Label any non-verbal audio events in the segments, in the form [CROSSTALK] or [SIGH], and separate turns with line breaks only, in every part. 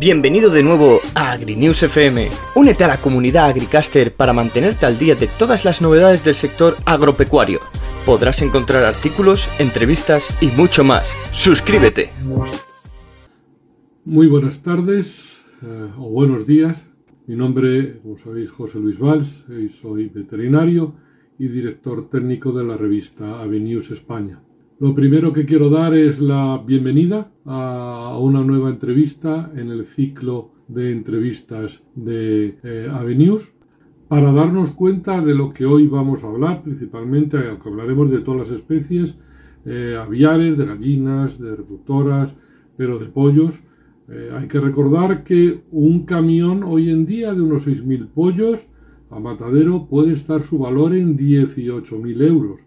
Bienvenido de nuevo a AgriNews FM. Únete a la comunidad Agricaster para mantenerte al día de todas las novedades del sector agropecuario. Podrás encontrar artículos, entrevistas y mucho más. ¡Suscríbete!
Muy buenas tardes eh, o buenos días. Mi nombre, como sabéis, José Luis Valls y soy veterinario y director técnico de la revista AgriNews España. Lo primero que quiero dar es la bienvenida a una nueva entrevista en el ciclo de entrevistas de eh, Avenues para darnos cuenta de lo que hoy vamos a hablar, principalmente aunque hablaremos de todas las especies eh, aviares, de gallinas, de reproductoras, pero de pollos. Eh, hay que recordar que un camión hoy en día de unos 6.000 pollos a matadero puede estar su valor en 18.000 euros.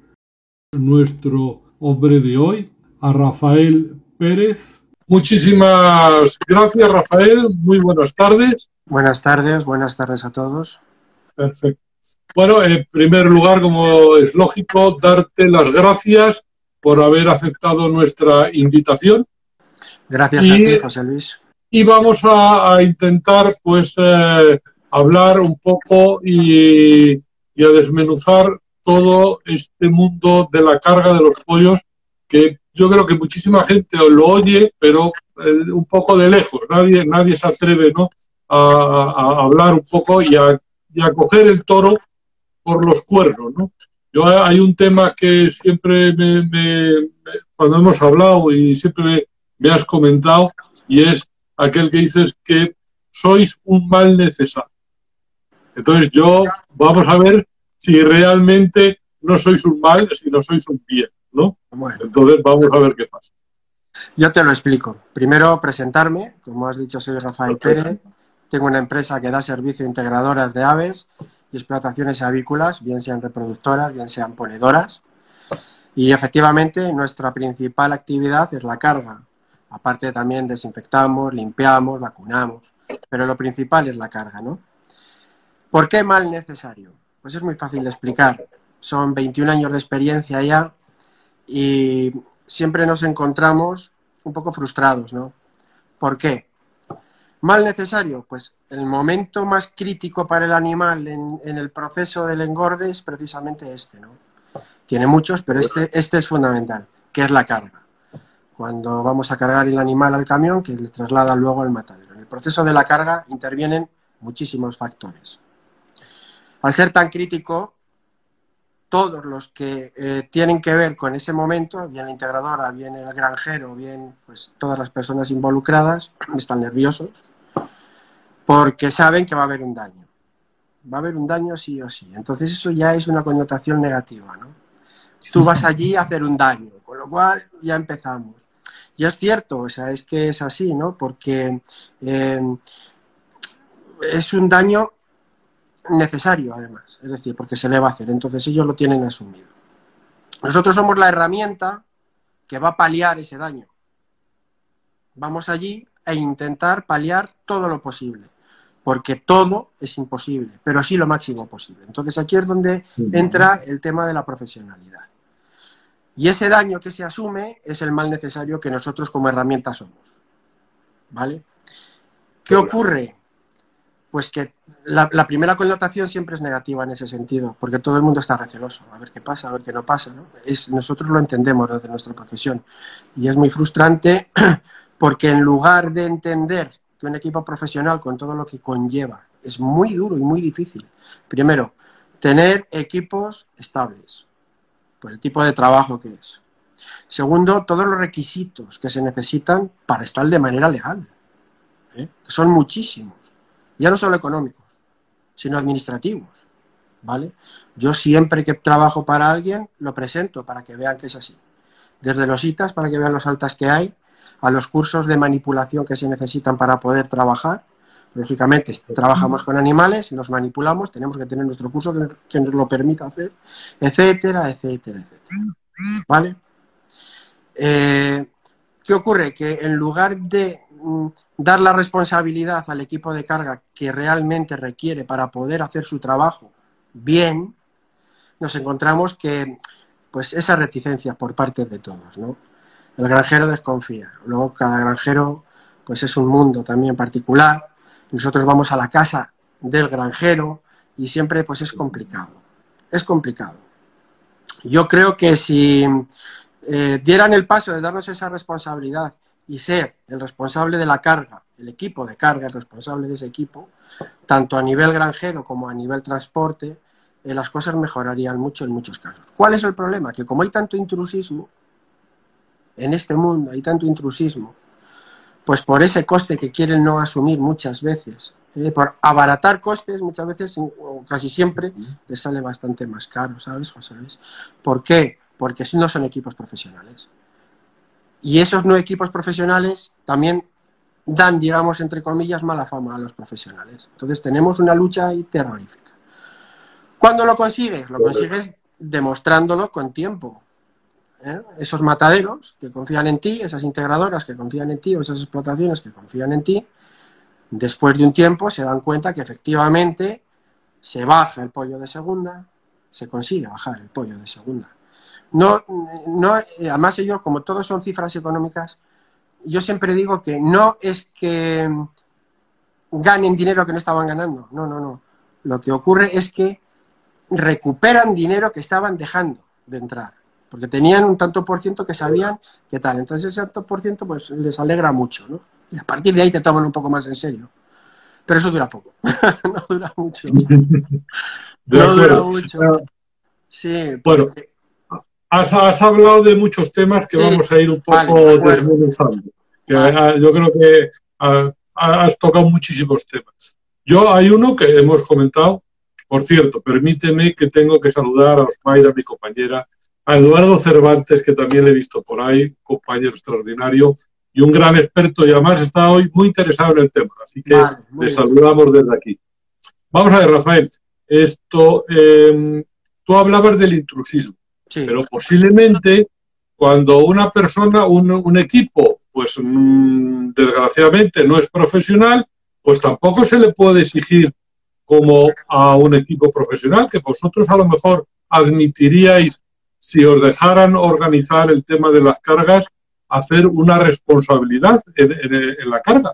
Nuestro hombre de hoy, a Rafael Pérez. Muchísimas gracias, Rafael. Muy buenas tardes.
Buenas tardes, buenas tardes a todos.
Perfecto. Bueno, en primer lugar, como es lógico, darte las gracias por haber aceptado nuestra invitación.
Gracias a ti, José Luis.
Y vamos a, intentar, pues, eh, hablar un poco y, y a desmenuzar todo este mundo de la carga de los pollos que yo creo que muchísima gente lo oye, pero eh, un poco de lejos. Nadie, nadie se atreve ¿no? a, hablar un poco y a, coger el toro por los cuernos. ¿no? Yo, hay un tema que siempre me, cuando hemos hablado y siempre me has comentado, y es aquel que dices que sois un mal necesario. Entonces yo, vamos a ver si realmente no sois un mal, sino sois un bien, ¿no? Bueno. Entonces vamos a ver qué pasa.
Yo te lo explico. Primero presentarme, como has dicho, soy Rafael Pérez, tengo una empresa que da servicio a integradoras de aves y explotaciones avícolas, bien sean reproductoras, bien sean ponedoras. Y efectivamente nuestra principal actividad es la carga. Aparte también desinfectamos, limpiamos, vacunamos, pero lo principal es la carga, ¿no? ¿Por qué mal necesario? Pues es muy fácil de explicar son 21 años de experiencia ya y siempre nos encontramos un poco frustrados, ¿no? ¿Por qué? Mal necesario, pues el momento más crítico para el animal en, el proceso del engorde es precisamente este, ¿no? Tiene muchos, pero este, este es fundamental, que es la carga. Cuando vamos a cargar el animal al camión, que le traslada luego al matadero. En el proceso de la carga intervienen muchísimos factores. Al ser tan crítico, todos los que eh, tienen que ver con ese momento, bien la integradora, bien el granjero, bien pues todas las personas involucradas, [CLEARS THROAT] están nerviosos porque saben que va a haber un daño. Va a haber un daño sí o sí. Entonces eso ya es una connotación negativa, ¿no? Tú vas allí a hacer un daño, con lo cual ya empezamos. Y es cierto, o sea, es que es así, ¿no? Porque eh, es un daño necesario, además, es decir, porque se le va a hacer. Entonces ellos lo tienen asumido. Nosotros somos la herramienta que va a paliar ese daño. Vamos allí e intentar paliar todo lo posible, porque todo es imposible, pero sí lo máximo posible. Entonces aquí es donde entra el tema de la profesionalidad. Y ese daño que se asume es el mal necesario que nosotros como herramienta somos. ¿Vale? ¿Qué ocurre? Pues que la, primera connotación siempre es negativa en ese sentido, porque todo el mundo está receloso, a ver qué pasa, a ver qué no pasa. Es, nosotros lo entendemos desde nuestra profesión y es muy frustrante [CLEARS THROAT] porque en lugar de entender que un equipo profesional con todo lo que conlleva es muy duro y muy difícil, primero, tener equipos estables, por el tipo de trabajo que es. Segundo, todos los requisitos que se necesitan para estar de manera legal, ¿eh? que son muchísimos ya no solo económicos, sino administrativos. ¿Vale? Yo siempre que trabajo para alguien lo presento para que vean que es así. Desde los ITAs para que vean los altas que hay, a los cursos de manipulación que se necesitan para poder trabajar. Lógicamente, trabajamos con animales, los manipulamos, tenemos que tener nuestro curso que nos lo permita hacer, etcétera, etcétera, etcétera. ¿Vale? Eh, ¿Qué ocurre? Que en lugar de dar la responsabilidad al equipo de carga que realmente requiere para poder hacer su trabajo bien, nos encontramos que pues esa reticencia por parte de todos, ¿no? El granjero desconfía. Luego cada granjero pues es un mundo también particular. Nosotros vamos a la casa del granjero y siempre pues es complicado. Es complicado. Yo creo que si eh, dieran el paso de darnos esa responsabilidad y ser el responsable de la carga, el equipo de carga, el responsable de ese equipo, tanto a nivel granjero como a nivel transporte, eh, las cosas mejorarían mucho en muchos casos. ¿Cuál es el problema? Que como hay tanto intrusismo en este mundo, hay tanto intrusismo, pues por ese coste que quieren no asumir muchas veces, eh, por abaratar costes, muchas veces, o casi siempre, les sale bastante más caro, ¿sabes, José Luis? ¿Por qué? Porque no son equipos profesionales. Y esos no equipos profesionales también dan, digamos, entre comillas, mala fama a los profesionales. Entonces tenemos una lucha ahí terrorífica. ¿Cuándo lo consigues? Lo consigues demostrándolo con tiempo. ¿eh? Esos mataderos que confían en ti, esas integradoras que confían en ti o esas explotaciones que confían en ti, después de un tiempo se dan cuenta que efectivamente se baja el pollo de segunda, se consigue bajar el pollo de segunda. No, no, además ellos, como todos son cifras económicas, yo siempre digo que no es que ganen dinero que no estaban ganando, no, no, no. Lo que ocurre es que recuperan dinero que estaban dejando de entrar, porque tenían un tanto por ciento que sabían qué tal. Entonces ese tanto por ciento pues les alegra mucho, ¿no? Y a partir de ahí te toman un poco más en serio. Pero eso dura poco, [LAUGHS] no dura mucho.
no dura mucho. Sí, bueno, has, hablado de muchos temas que vamos a ir un poco desmenuzando. Yo creo que has tocado muchísimos temas. Yo hay uno que hemos comentado, por cierto, permíteme que tengo que saludar a Osmaira, mi compañera, a Eduardo Cervantes, que también le he visto por ahí, compañero extraordinario y un gran experto, y además está hoy muy interesado en el tema, así que le saludamos desde aquí. Vamos a ver, Rafael, esto, em, tú hablabas del intrusismo, pero posiblemente cuando una persona, un, equipo, pues mm, desgraciadamente no es profesional, pues tampoco se le puede exigir como a un equipo profesional, que vosotros a lo mejor admitiríais, si os dejaran organizar el tema de las cargas, hacer una responsabilidad en, la carga.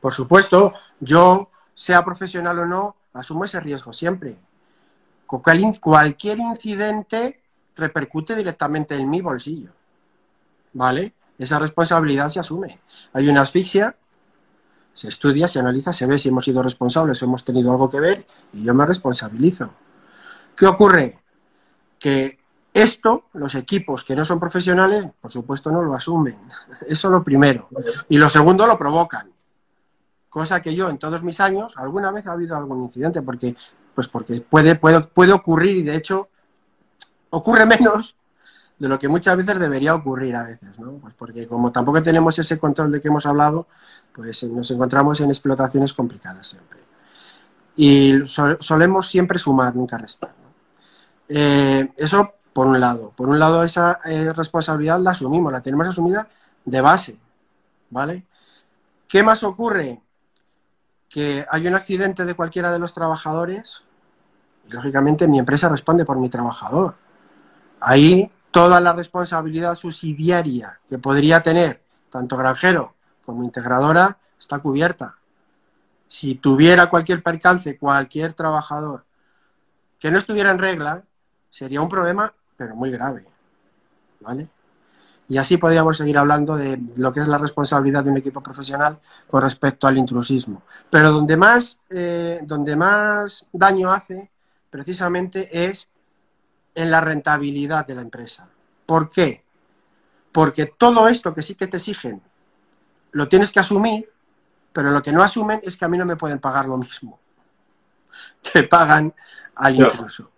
Por supuesto, yo, sea profesional o no, asumo ese riesgo siempre. Cualquier incidente repercute directamente en mi bolsillo. ¿Vale? Esa responsabilidad se asume. Hay una asfixia, se estudia, se analiza, se ve si hemos sido responsables, hemos tenido algo que ver y yo me responsabilizo. ¿Qué ocurre? Que esto, los equipos que no son profesionales, por supuesto no lo asumen. [LAUGHS] Eso lo primero. Y lo segundo, lo provocan. Cosa que yo en todos mis años, alguna vez ha habido algún incidente, porque, pues porque puede, puede, puede ocurrir y de hecho ocurre menos de lo que muchas veces debería ocurrir a veces, ¿no? Pues porque como tampoco tenemos ese control de que hemos hablado, pues nos encontramos en explotaciones complicadas siempre. Y solemos siempre sumar, nunca restar. Eh, eso por un lado. Por un lado, esa eh, responsabilidad la asumimos, la tenemos asumida de base, ¿vale? ¿Qué más ocurre? Que hay un accidente de cualquiera de los trabajadores y, lógicamente, mi empresa responde por mi trabajador. Ahí toda la responsabilidad subsidiaria que podría tener tanto granjero como integradora está cubierta. Si tuviera cualquier percance, cualquier trabajador que no estuviera en regla, sería un problema, pero muy grave. ¿Vale? Y así podríamos seguir hablando de lo que es la responsabilidad de un equipo profesional con respecto al intrusismo. Pero donde más, eh, donde más daño hace, precisamente, es en la rentabilidad de la empresa. ¿Por qué? Porque todo esto que sí que te exigen lo tienes que asumir, pero lo que no asumen es que a mí no me pueden pagar lo mismo [LAUGHS] que pagan al intruso.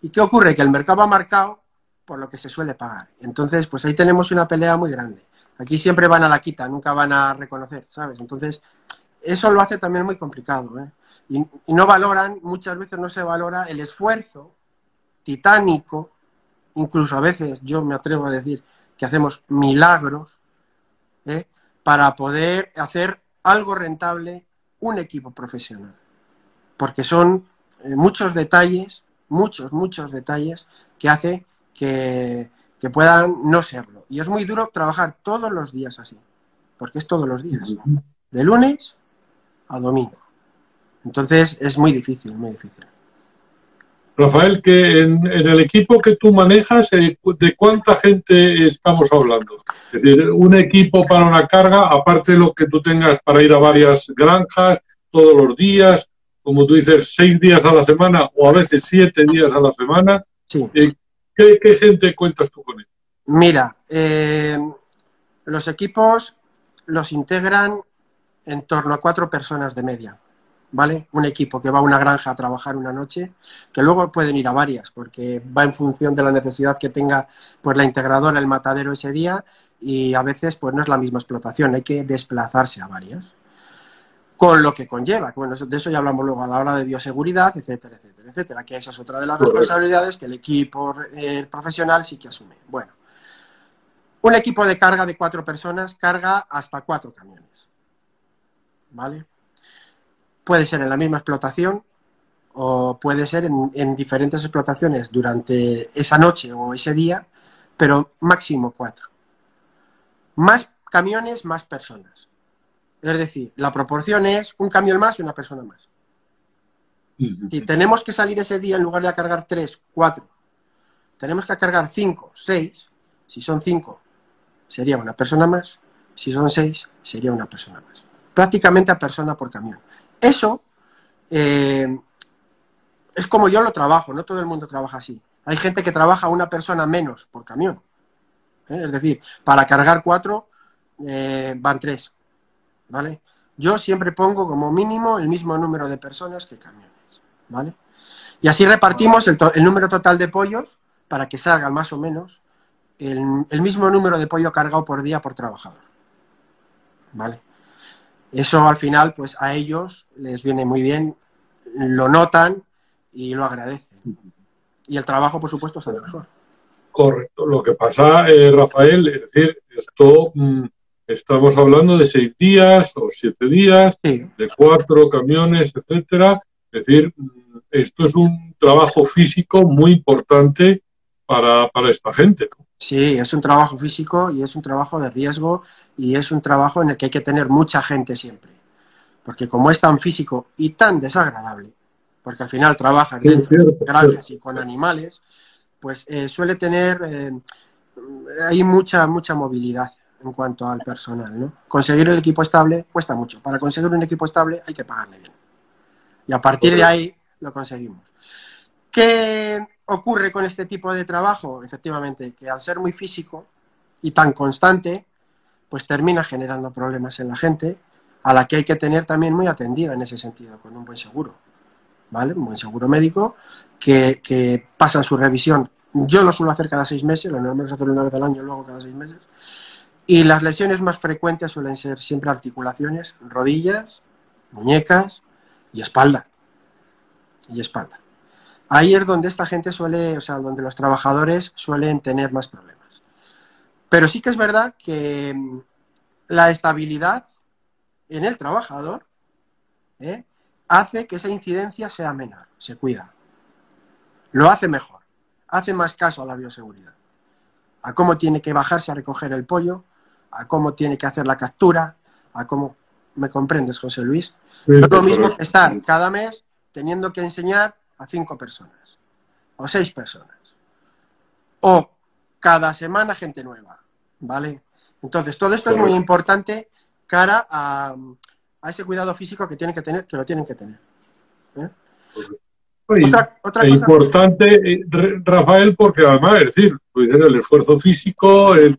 ¿Y qué ocurre? Que el mercado ha marcado por lo que se suele pagar. Entonces, pues ahí tenemos una pelea muy grande. Aquí siempre van a la quita, nunca van a reconocer, ¿sabes? Entonces, eso lo hace también muy complicado. ¿eh? y no valoran, muchas veces no se valora el esfuerzo titánico, incluso a veces yo me atrevo a decir que hacemos milagros ¿eh? para poder hacer algo rentable un equipo profesional. Porque son eh, muchos detalles, muchos, muchos detalles que hace que, que puedan no serlo. Y es muy duro trabajar todos los días así. porque es todos los días, de lunes a domingo. Entonces es muy difícil, muy difícil.
Rafael, que en, el equipo que tú manejas, eh, ¿de cuánta gente estamos hablando? Es decir, un equipo para una carga, aparte de lo que tú tengas para ir a varias granjas todos los días, como tú dices, seis días a la semana o a veces siete días a la semana.
Sí.
Eh, ¿qué, gente cuentas tú con él?
Mira, eh, los equipos los integran en torno a cuatro personas de media. ¿Vale? Un equipo que va a una granja a trabajar una noche, que luego pueden ir a varias, porque va en función de la necesidad que tenga pues, la integradora, el matadero ese día, y a veces pues no es la misma explotación, hay que desplazarse a varias. Con lo que conlleva, bueno, de eso ya hablamos luego a la hora de bioseguridad, etcétera, etcétera, etcétera, que esa es otra de las responsabilidades que el equipo eh, profesional sí que asume. Bueno, un equipo de carga de cuatro personas carga hasta cuatro camiones. ¿Vale? Puede ser en la misma explotación o puede ser en, diferentes explotaciones durante esa noche o ese día, pero máximo cuatro. Más camiones, más personas. Es decir, la proporción es un camión más y una persona más. Si tenemos que salir ese día en lugar de cargar tres, cuatro, tenemos que cargar cinco, seis. Si son cinco, sería una persona más. Si son seis, sería una persona más. Prácticamente a persona por camión. Eso eh, es como yo lo trabajo, no todo el mundo trabaja así. Hay gente que trabaja una persona menos por camión. ¿eh? Es decir, para cargar cuatro eh, van tres. ¿Vale? Yo siempre pongo como mínimo el mismo número de personas que camiones. ¿Vale? Y así repartimos el, número total de pollos para que salgan más o menos el, el mismo número de pollo cargado por día por trabajador. ¿Vale? Eso al final, pues a ellos les viene muy bien, lo notan y lo agradecen. Y el trabajo, por supuesto, sale mejor.
Correcto. Lo que pasa, eh, Rafael, es decir, esto mm, estamos hablando de seis días o siete días, de cuatro camiones, etcétera. Es decir, mm, esto es un trabajo físico muy importante para, para esta gente.
Sí, es un trabajo físico y es un trabajo de riesgo y es un trabajo en el que hay que tener mucha gente siempre. Porque como es tan físico y tan desagradable, porque al final trabajas dentro de granjas y con animales, pues eh, suele tener, eh, hay mucha, mucha movilidad en cuanto al personal. ¿no? Conseguir el equipo estable cuesta mucho. Para conseguir un equipo estable hay que pagarle bien. Y a partir de ahí lo conseguimos. ¿Qué ocurre con este tipo de trabajo? Efectivamente, que al ser muy físico y tan constante, pues termina generando problemas en la gente, a la que hay que tener también muy atendida en ese sentido, con un buen seguro, ¿vale? Un buen seguro médico que, que pasan su revisión. Yo lo suelo hacer cada seis meses, lo normal es hacerlo una vez al año, luego cada seis meses. Y las lesiones más frecuentes suelen ser siempre articulaciones, rodillas, muñecas y espalda. Y espalda. Ahí es donde esta gente suele, o sea, donde los trabajadores suelen tener más problemas. Pero sí que es verdad que mm, la estabilidad en el trabajador ¿eh? hace que esa incidencia sea menor, se cuida. Lo hace mejor, hace más caso a la bioseguridad, a cómo tiene que bajarse a recoger el pollo, a cómo tiene que hacer la captura, a cómo... ¿Me comprendes, José Luis? es lo mismo que estar cada mes teniendo que enseñar a cinco personas o seis personas. O cada semana gente nueva, ¿vale? Entonces, todo esto es muy importante cara a, ese cuidado físico que tienen que tener, que lo tienen que tener.
¿eh? Otra, importante, eh, Rafael, porque además, es decir, pues, el esfuerzo físico, el,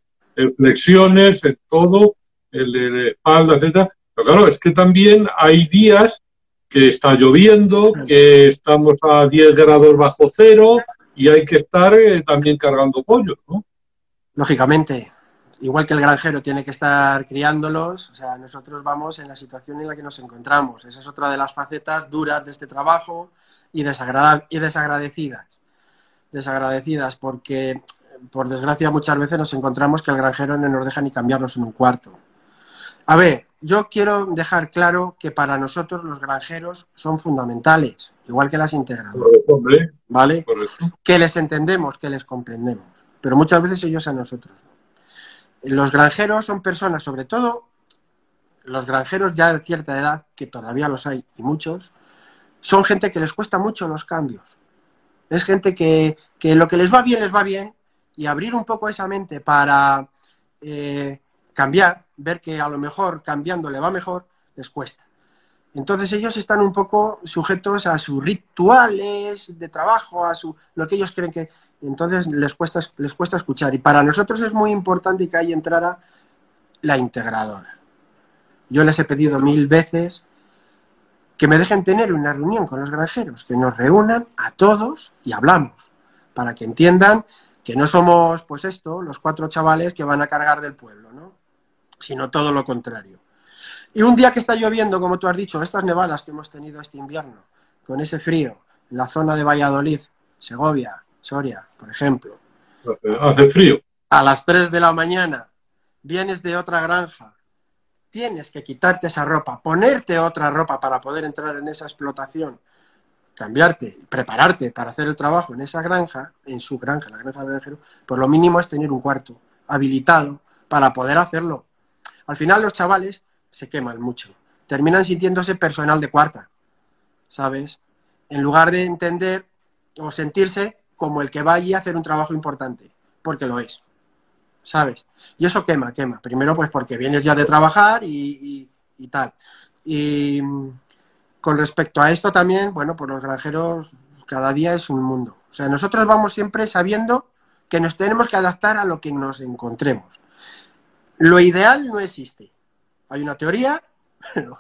flexiones, el todo, el de espalda, etcétera. Pero claro, es que también hay días que está lloviendo, que estamos a 10 grados bajo cero y hay que estar eh, también cargando pollos, ¿no?
Lógicamente, igual que el granjero tiene que estar criándolos, o sea, nosotros vamos en la situación en la que nos encontramos. Esa es otra de las facetas duras de este trabajo y, y desagradecidas. Desagradecidas porque, por desgracia, muchas veces nos encontramos que el granjero no nos deja ni cambiarnos en un cuarto. A ver, yo quiero dejar claro que para nosotros los granjeros son fundamentales, igual que las integradoras. ¿Vale? Que les entendemos, que les comprendemos. Pero muchas veces ellos a nosotros. Los granjeros son personas, sobre todo los granjeros ya de cierta edad, que todavía los hay y muchos, son gente que les cuesta mucho los cambios. Es gente que, que lo que les va bien les va bien y abrir un poco esa mente para eh, cambiar, ver que a lo mejor cambiando le va mejor, les cuesta. Entonces ellos están un poco sujetos a sus rituales de trabajo, a su, lo que ellos creen que... Entonces les cuesta, les cuesta escuchar. Y para nosotros es muy importante que ahí entrara la integradora. Yo les he pedido mil veces que me dejen tener una reunión con los granjeros, que nos reúnan a todos y hablamos, para que entiendan que no somos, pues esto, los cuatro chavales que van a cargar del pueblo. Sino todo lo contrario. Y un día que está lloviendo, como tú has dicho, estas nevadas que hemos tenido este invierno, con ese frío, en la zona de Valladolid, Segovia, Soria, por ejemplo.
Hace frío.
A las 3 de la mañana vienes de otra granja, tienes que quitarte esa ropa, ponerte otra ropa para poder entrar en esa explotación, cambiarte, prepararte para hacer el trabajo en esa granja, en su granja, la granja del granjero, pues lo mínimo es tener un cuarto habilitado para poder hacerlo. Al final los chavales se queman mucho. Terminan sintiéndose personal de cuarta, ¿sabes? En lugar de entender o sentirse como el que va allí a hacer un trabajo importante, porque lo es, ¿sabes? Y eso quema, quema. Primero, pues porque vienes ya de trabajar y, tal. Y con respecto a esto también, bueno, pues los granjeros cada día es un mundo. O sea, nosotros vamos siempre sabiendo que nos tenemos que adaptar a lo que nos encontremos. Lo ideal no existe hay una teoría, [LAUGHS] pero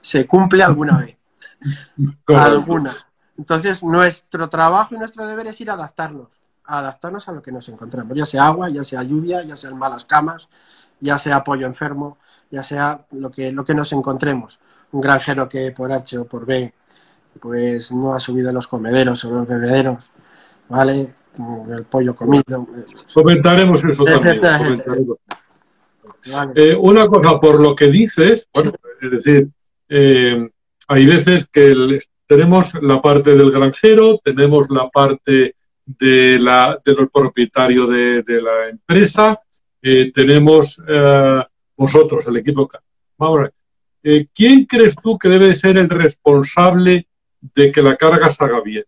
se cumple alguna vez. [LAUGHS] alguna. Entonces, nuestro trabajo y nuestro deber es ir a adaptarnos, a adaptarnos a lo que nos encontramos, ya sea agua, ya sea lluvia, ya sean malas camas, ya sea pollo enfermo, ya sea lo que, lo que nos encontremos. Un granjero que por H o por B, pues no ha subido los comederos o los bebederos, ¿vale? El pollo comido.
Comentaremos eso [LAUGHS] también. Eh, una cosa, por lo que dices, bueno, es decir, eh, hay veces que tenemos la parte del granjero, tenemos la parte de la, del propietario de, la empresa, eh, tenemos vosotros, el equipo. Vamos a ver. ¿Quién crees tú que debe ser el responsable de que la carga se haga bien?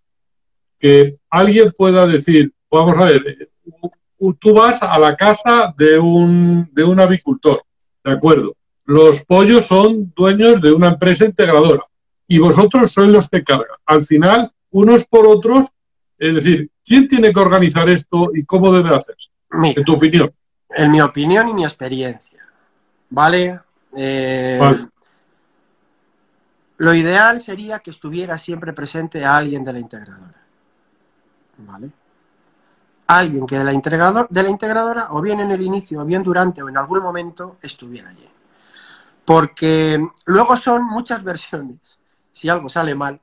Que alguien pueda decir, vamos a ver, tú vas a la casa de un, de un avicultor, ¿de acuerdo? Los pollos son dueños de una empresa integradora y vosotros sois los que cargan. Al final, unos por otros, es decir, ¿quién tiene que organizar esto y cómo debe hacerse? en tu opinión.
En mi opinión y mi experiencia. ¿Vale? Eh, vale. Lo ideal sería que estuviera siempre presente alguien de la integradora. ¿Vale? Alguien que de la, de la integradora, o bien en el inicio, o bien durante, o en algún momento, estuviera allí. Porque luego son muchas versiones, si algo sale mal,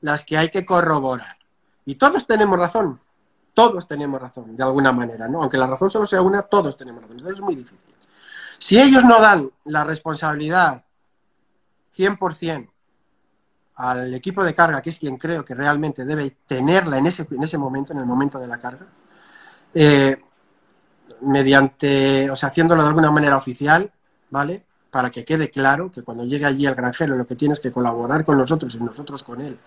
las que hay que corroborar. Y todos tenemos razón, todos tenemos razón, de alguna manera, ¿no? Aunque la razón solo sea una, todos tenemos razón. Entonces es muy difícil. Si ellos no dan la responsabilidad 100% al equipo de carga, que es quien creo que realmente debe tenerla en ese, en ese momento, en el momento de la carga, eh, mediante, o sea, haciéndolo de alguna manera oficial, ¿vale? Para que quede claro que cuando llegue allí el granjero lo que tiene es que colaborar con nosotros y nosotros con él.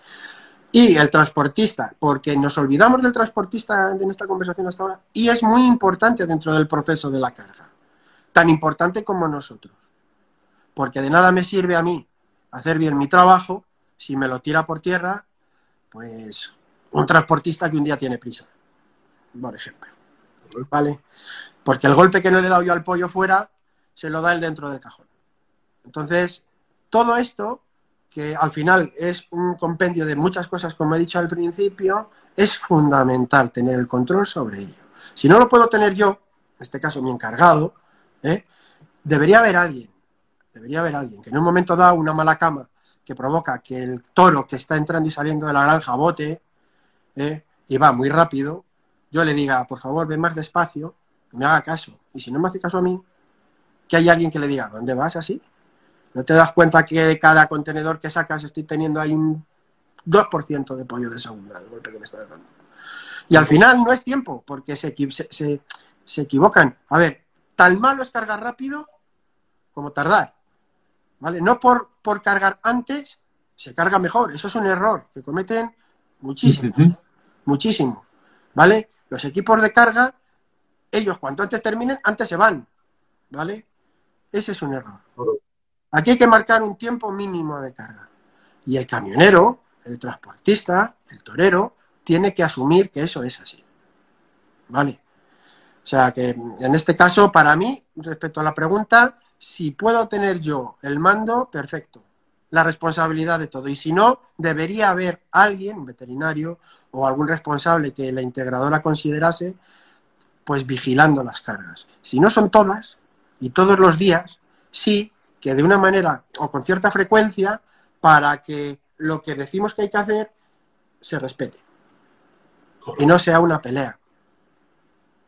Y el transportista, porque nos olvidamos del transportista en esta conversación hasta ahora, y es muy importante dentro del proceso de la carga, tan importante como nosotros. Porque de nada me sirve a mí hacer bien mi trabajo si me lo tira por tierra, pues un transportista que un día tiene prisa, por ejemplo. ¿Vale? Porque el golpe que no le he dado yo al pollo fuera, se lo da el dentro del cajón. Entonces, todo esto, que al final es un compendio de muchas cosas, como he dicho al principio, es fundamental tener el control sobre ello. Si no lo puedo tener yo, en este caso mi encargado, ¿eh? debería haber alguien, debería haber alguien que en un momento dado una mala cama que provoca que el toro que está entrando y saliendo de la granja bote ¿eh? y va muy rápido, yo le diga, por favor, ven más despacio, me haga caso. Y si no me hace caso a mí, que hay alguien que le diga, ¿dónde vas así? ¿No te das cuenta que de cada contenedor que sacas estoy teniendo ahí un 2% de pollo de segunda, del golpe que me estás dando? Y al final no es tiempo, porque se, se, se equivocan. A ver, tan malo es cargar rápido como tardar. ¿vale? No por, por cargar antes, se carga mejor. Eso es un error que cometen muchísimo, muchísimo, ¿vale? Los equipos de carga, ellos cuanto antes terminen, antes se van, ¿vale? Ese es un error. Aquí hay que marcar un tiempo mínimo de carga. Y el camionero, el transportista, el torero, tiene que asumir que eso es así. ¿Vale? O sea que en este caso, para mí, respecto a la pregunta, si puedo tener yo el mando, perfecto. La responsabilidad de todo. Y si no, debería haber alguien, un veterinario o algún responsable que la integradora considerase, pues vigilando las cargas. Si no son todas y todos los días, sí que de una manera o con cierta frecuencia para que lo que decimos que hay que hacer se respete y no sea una pelea.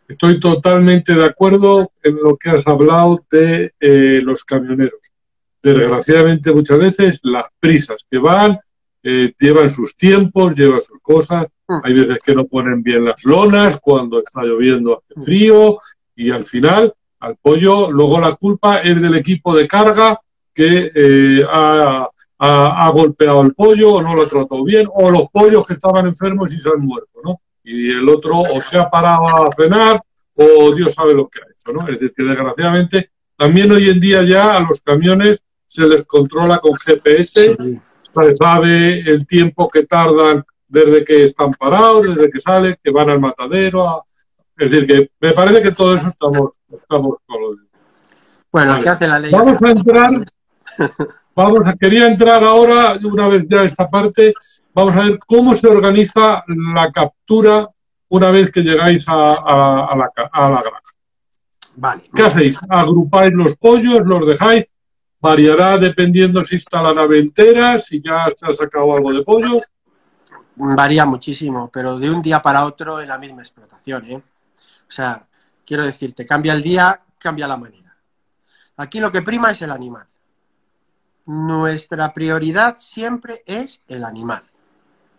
Estoy totalmente de acuerdo en lo que has hablado de eh, los camioneros. Desgraciadamente muchas veces las prisas que van eh, llevan sus tiempos, llevan sus cosas. Mm. Hay veces que no ponen bien las lonas cuando está lloviendo, hace mm. frío y al final al pollo luego la culpa es del equipo de carga que eh, ha, ha, golpeado al pollo o no lo ha tratado bien o los pollos que estaban enfermos y se han muerto, ¿no? y el otro o se ha parado a cenar o Dios sabe lo que ha hecho, ¿no? Es decir, que desgraciadamente también hoy en día ya a los camiones se les controla con GPS, se sabe el tiempo que tardan desde que están parados, desde que salen, que van al matadero. Es decir, que me parece que todo eso estamos, estamos con lo
Bueno, ¿qué hace la ley?
Vamos a entrar, vamos a, quería entrar ahora, una vez ya esta parte, vamos a ver cómo se organiza la captura una vez que llegáis a, la, granja.
Vale.
¿Qué hacéis? ¿Agrupáis los pollos? ¿Los dejáis? ¿Variará dependiendo si está la nave entera? ¿Si ya se ha sacado algo de pollo?
Varía muchísimo, pero de un día para otro en la misma explotación. ¿eh? O sea, quiero decirte, cambia el día, cambia la manera. Aquí lo que prima es el animal. Nuestra prioridad siempre es el animal.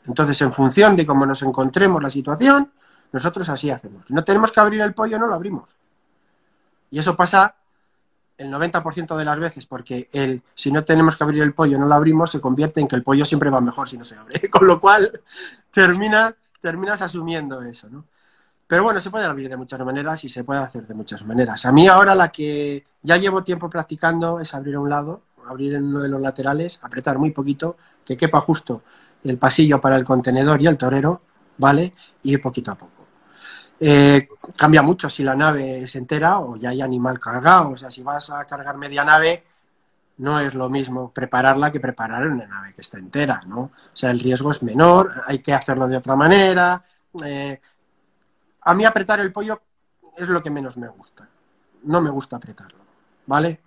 Entonces, en función de cómo nos encontremos la situación, nosotros así hacemos. No tenemos que abrir el pollo, no lo abrimos. Y eso pasa el 90% de las veces, porque el, si no tenemos que abrir el pollo, no lo abrimos, se convierte en que el pollo siempre va mejor si no se abre. [LAUGHS] Con lo cual, terminas, terminas asumiendo eso, ¿no? Pero bueno, se puede abrir de muchas maneras y se puede hacer de muchas maneras. A mí ahora la que ya llevo tiempo practicando es abrir a un lado, abrir en uno de los laterales, apretar muy poquito, que quepa justo el pasillo para el contenedor y el torero, ¿vale? Y poquito a poco. Eh, cambia mucho si la nave es entera o ya hay animal cargado. O sea, si vas a cargar media nave, no es lo mismo prepararla que preparar una nave que está entera, ¿no? O sea, el riesgo es menor, hay que hacerlo de otra manera. Eh, a mí apretar el pollo es lo que menos me gusta. No me gusta apretarlo, ¿vale?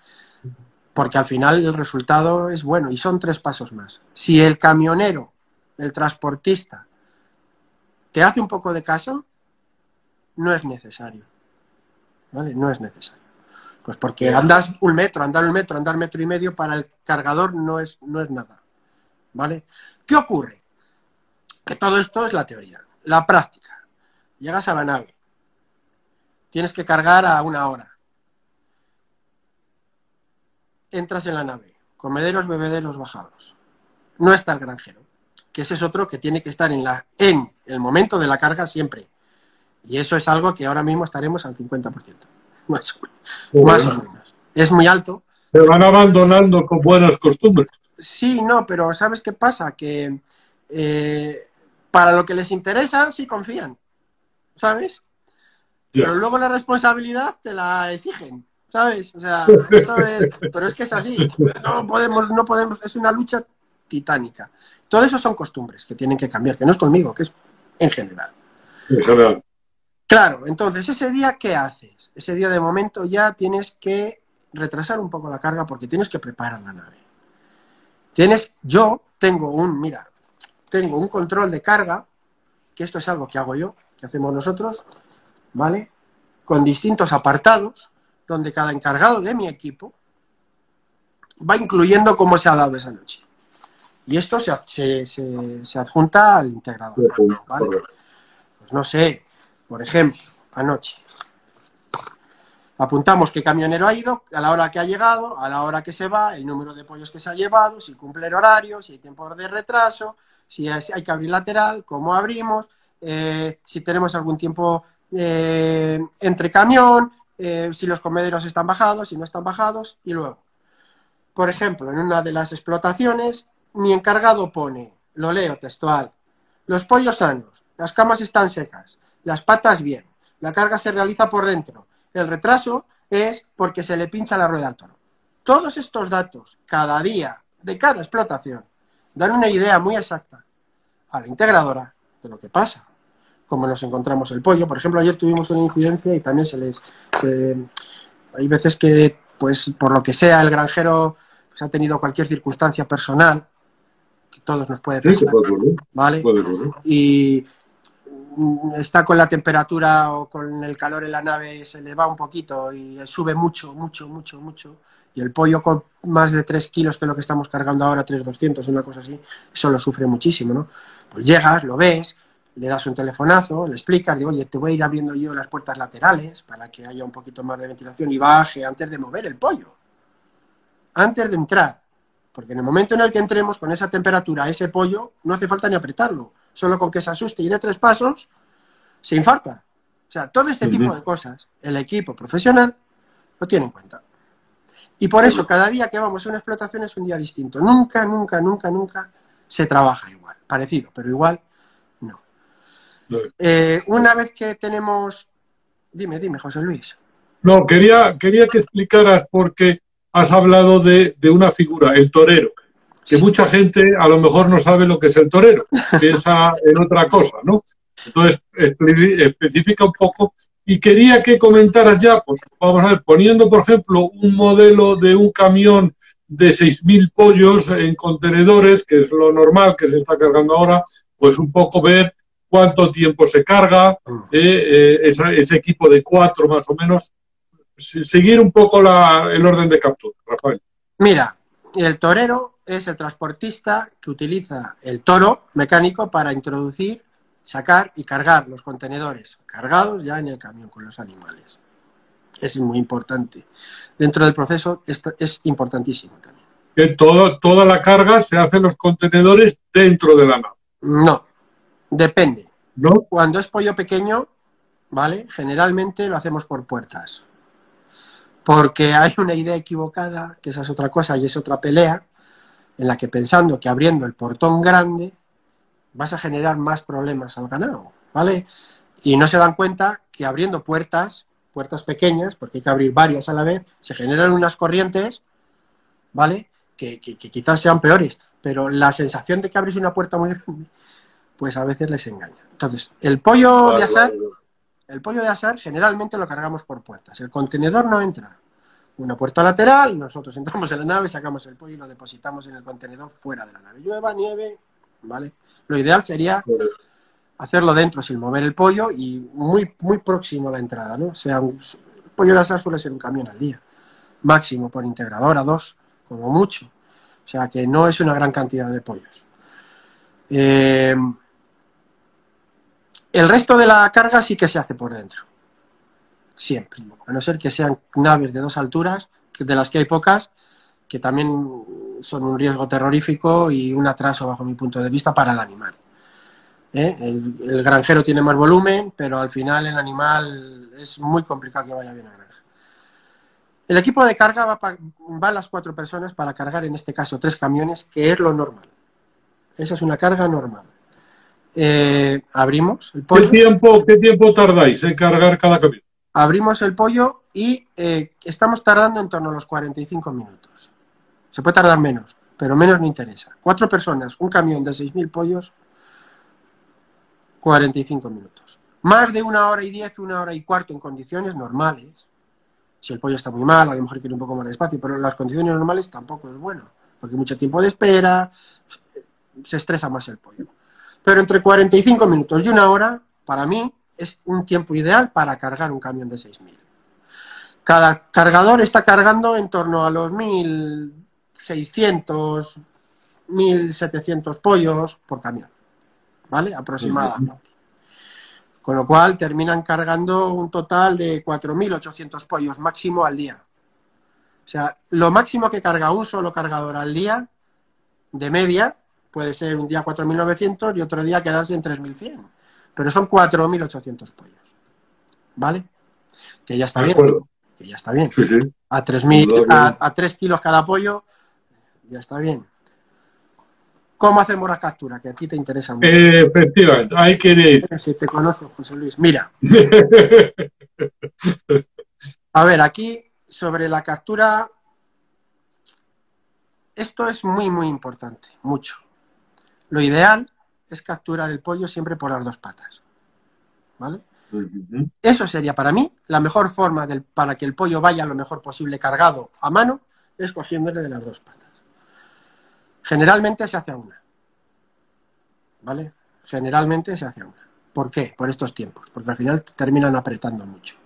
Porque al final el resultado es bueno y son tres pasos más. Si el camionero el transportista te hace un poco de caso, no es necesario. ¿Vale? No es necesario. Pues porque andas un metro, andar un metro, andar metro y medio para el cargador no es, no es nada. ¿Vale? ¿Qué ocurre? Que todo esto es la teoría. La práctica. Llegas a la nave. Tienes que cargar a una hora. Entras en la nave. Comederos, bebederos bajados. No está el granjero que ese es otro que tiene que estar en, la, en el momento de la carga siempre. Y eso es algo que ahora mismo estaremos al 50%, más, más o menos. Es muy alto.
Se van abandonando con buenas costumbres.
Sí, no, pero ¿sabes qué pasa? Que eh, para lo que les interesa sí confían, ¿sabes? Pero luego la responsabilidad te la exigen, ¿sabes? O sea, [LAUGHS] pero es que es así. No podemos, no podemos, es una lucha titánica. Todo eso son costumbres que tienen que cambiar, que no es conmigo, que es en general.
En general.
Claro, entonces ese día, ¿qué haces? Ese día de momento ya tienes que retrasar un poco la carga porque tienes que preparar la nave. Tienes, yo tengo un, mira, tengo un control de carga, que esto es algo que hago yo, que hacemos nosotros, ¿vale? Con distintos apartados, donde cada encargado de mi equipo va incluyendo cómo se ha dado esa noche. Y esto se, se, adjunta al integrador. Pues no sé, por ejemplo, anoche. Apuntamos qué camionero ha ido, a la hora que ha llegado, a la hora que se va, el número de pollos que se ha llevado, si cumple el horario, si hay tiempo de retraso, si hay que abrir lateral, cómo abrimos, eh, si tenemos algún tiempo eh, entre camión, eh, si los comederos están bajados, si no están bajados, y luego. Por ejemplo, en una de las explotaciones, mi encargado pone, lo leo textual, los pollos sanos, las camas están secas, las patas bien, la carga se realiza por dentro, el retraso es porque se le pincha la rueda al toro. Todos estos datos, cada día, de cada explotación, dan una idea muy exacta a la integradora de lo que pasa. Como nos encontramos el pollo. Por ejemplo, ayer tuvimos una incidencia y también se les... hay veces que, pues, por lo que sea, el granjero pues, ha tenido cualquier circunstancia personal, que todos nos puede pasar, ¿vale? Y está con la temperatura o con el calor en la nave, se le va un poquito y sube mucho, mucho, mucho, mucho. Y el pollo con más de 3 kilos que lo que estamos cargando ahora, 3,200, una cosa así, eso lo sufre muchísimo, ¿no? Pues llegas, lo ves, le das un telefonazo, le explicas, digo, oye, te voy a ir abriendo yo las puertas laterales para que haya un poquito más de ventilación y baje antes de mover el pollo. Antes de entrar. Porque en el momento en el que entremos con esa temperatura, ese pollo, no hace falta ni apretarlo solo con que se asuste y de tres pasos, se infarta. O sea, todo este tipo de cosas, el equipo profesional lo tiene en cuenta. Y por eso, cada día que vamos a una explotación es un día distinto. Nunca, nunca, nunca, nunca se trabaja igual. Parecido, pero igual no. Eh, una vez que tenemos... Dime, dime, José Luis.
No, quería, quería que explicaras porque has hablado de, de una figura, el torero que mucha gente a lo mejor no sabe lo que es el torero, [LAUGHS] piensa en otra cosa, ¿no? Entonces, especifica un poco. Y quería que comentaras ya, pues vamos a ver, poniendo, por ejemplo, un modelo de un camión de 6.000 pollos en contenedores, que es lo normal que se está cargando ahora, pues un poco ver cuánto tiempo se carga, mm. eh, eh, ese, equipo de cuatro más o menos, seguir un poco el orden de captura, Rafael.
Mira, el torero es el transportista que utiliza el toro mecánico para introducir, sacar y cargar los contenedores cargados ya en el camión con los animales. Es muy importante. Dentro del proceso esto es importantísimo también.
Que toda la carga se hace en los contenedores dentro de la nave.
No, depende. ¿No? Cuando es pollo pequeño, ¿vale? Generalmente lo hacemos por puertas. Porque hay una idea equivocada, que esa es otra cosa y es otra pelea, en la que pensando que abriendo el portón grande vas a generar más problemas al ganado, ¿vale? Y no se dan cuenta que abriendo puertas, puertas pequeñas, porque hay que abrir varias a la vez, se generan unas corrientes, ¿vale? Que, quizás sean peores, pero la sensación de que abres una puerta muy grande, pues a veces les engaña. Entonces, el pollo de asar, el pollo de asar generalmente lo cargamos por puertas. El contenedor no entra una puerta lateral, nosotros [LAUGHS] entramos en la nave, sacamos el pollo y lo depositamos en el contenedor fuera de la nave. Llueva, nieve, ¿vale? Lo ideal sería hacerlo dentro sin mover el pollo y muy, muy próximo a la entrada, ¿no? O sea, un pollo de asar suele ser un camión al día, máximo por integradora, dos, como mucho. O sea, que no es una gran cantidad de pollos. Eh, el resto de la carga sí que se hace por dentro siempre, a no ser que sean naves de dos alturas, de las que hay pocas, que también son un riesgo terrorífico y un atraso bajo mi punto de vista para el animal. ¿eh? El, granjero tiene más volumen, pero al final el animal es muy complicado que vaya bien a granja. El equipo de carga va, va a las cuatro personas para cargar, en este caso, tres camiones, que es lo normal. Esa es una carga normal. Eh, abrimos el
¿Qué tiempo, ¿Qué tiempo tardáis en cargar cada camión?
abrimos el pollo y eh, estamos tardando en torno a los 45 minutos. Se puede tardar menos, pero menos me interesa. Cuatro personas, un camión de 6.000 pollos, 45 minutos. Más de una hora y diez, una hora y cuarto en condiciones normales. Si el pollo está muy mal, a lo mejor quiere un poco más de espacio, pero en las condiciones normales tampoco es bueno, porque mucho tiempo de espera, se estresa más el pollo. Pero entre 45 minutos y una hora, para mí, es un tiempo ideal para cargar un camión de 6.000. Cada cargador está cargando en torno a los 1.600, 1.700 pollos por camión, ¿vale? Aproximadamente. Con lo cual terminan cargando un total de 4.800 pollos máximo al día. O sea, lo máximo que carga un solo cargador al día, de media, puede ser un día 4.900 y otro día quedarse en 3.100. Pero son 4.800 pollos. ¿Vale? Que ya está bien. Que ya está bien.
Sí, sí.
A, 3.000, a, a 3 kilos cada pollo, ya está bien. ¿Cómo hacemos la captura? Que a ti te interesa mucho.
Eh, efectivamente, hay que ir.
Si te conozco, José Luis. Mira. [LAUGHS] A ver, aquí sobre la captura, esto es muy, muy importante, mucho. Lo ideal es capturar el pollo siempre por las dos patas. ¿Vale? Eso sería para mí la mejor forma del, para que el pollo vaya lo mejor posible cargado a mano, es cogiéndole de las dos patas. Generalmente se hace a una. ¿Vale? Generalmente se hace a una. ¿Por qué? Por estos tiempos. Porque al final terminan apretando mucho.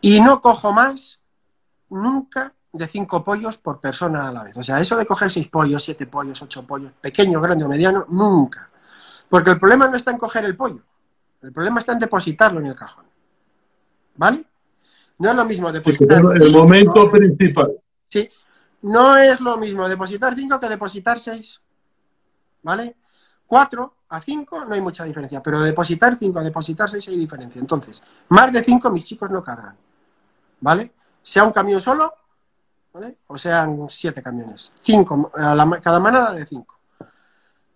Y no cojo más nunca de cinco pollos por persona a la vez. O sea, eso de coger seis pollos, siete pollos, ocho pollos, pequeño, grande o mediano, nunca. Porque el problema no está en coger el pollo. El problema está en depositarlo en el cajón. ¿Vale? No es lo mismo depositar.
Sí, el momento principal.
Sí. No es lo mismo depositar 5 que depositar 6. ¿Vale? 4 a 5 no hay mucha diferencia, pero depositar 5 a depositar 6 hay diferencia. Entonces, más de 5 mis chicos no cargan. ¿Vale? Sea un camión solo, O sean 7 camiones. 5, cada manada de 5.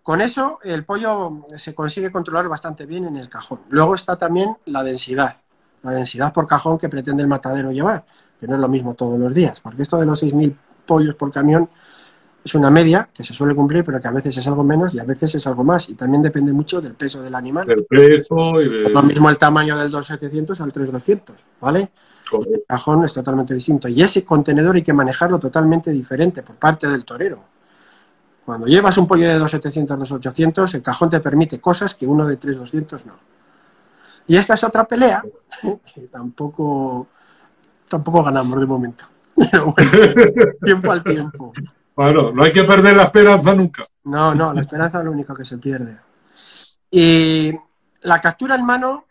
Con eso el pollo se consigue controlar bastante bien en el cajón. Luego está también la densidad. La densidad por cajón que pretende el matadero llevar, que no es lo mismo todos los días, porque esto de los 6.000 pollos por camión es una media que se suele cumplir, pero que a veces es algo menos y a veces es algo más. Y también depende mucho del peso del animal.
Del peso y de...
Lo mismo el tamaño del 2700 al 3200, ¿vale? El cajón es totalmente distinto. Y ese contenedor hay que manejarlo totalmente diferente por parte del torero. Cuando llevas un pollo de 2700, 2800, el cajón te permite cosas que uno de 3200 no. Y esta es otra pelea [LAUGHS] que tampoco, tampoco ganamos de momento. [LAUGHS] Pero bueno, tiempo al tiempo.
Bueno, no hay que perder la esperanza nunca.
No, no, la esperanza es lo único que se pierde. Y la captura en mano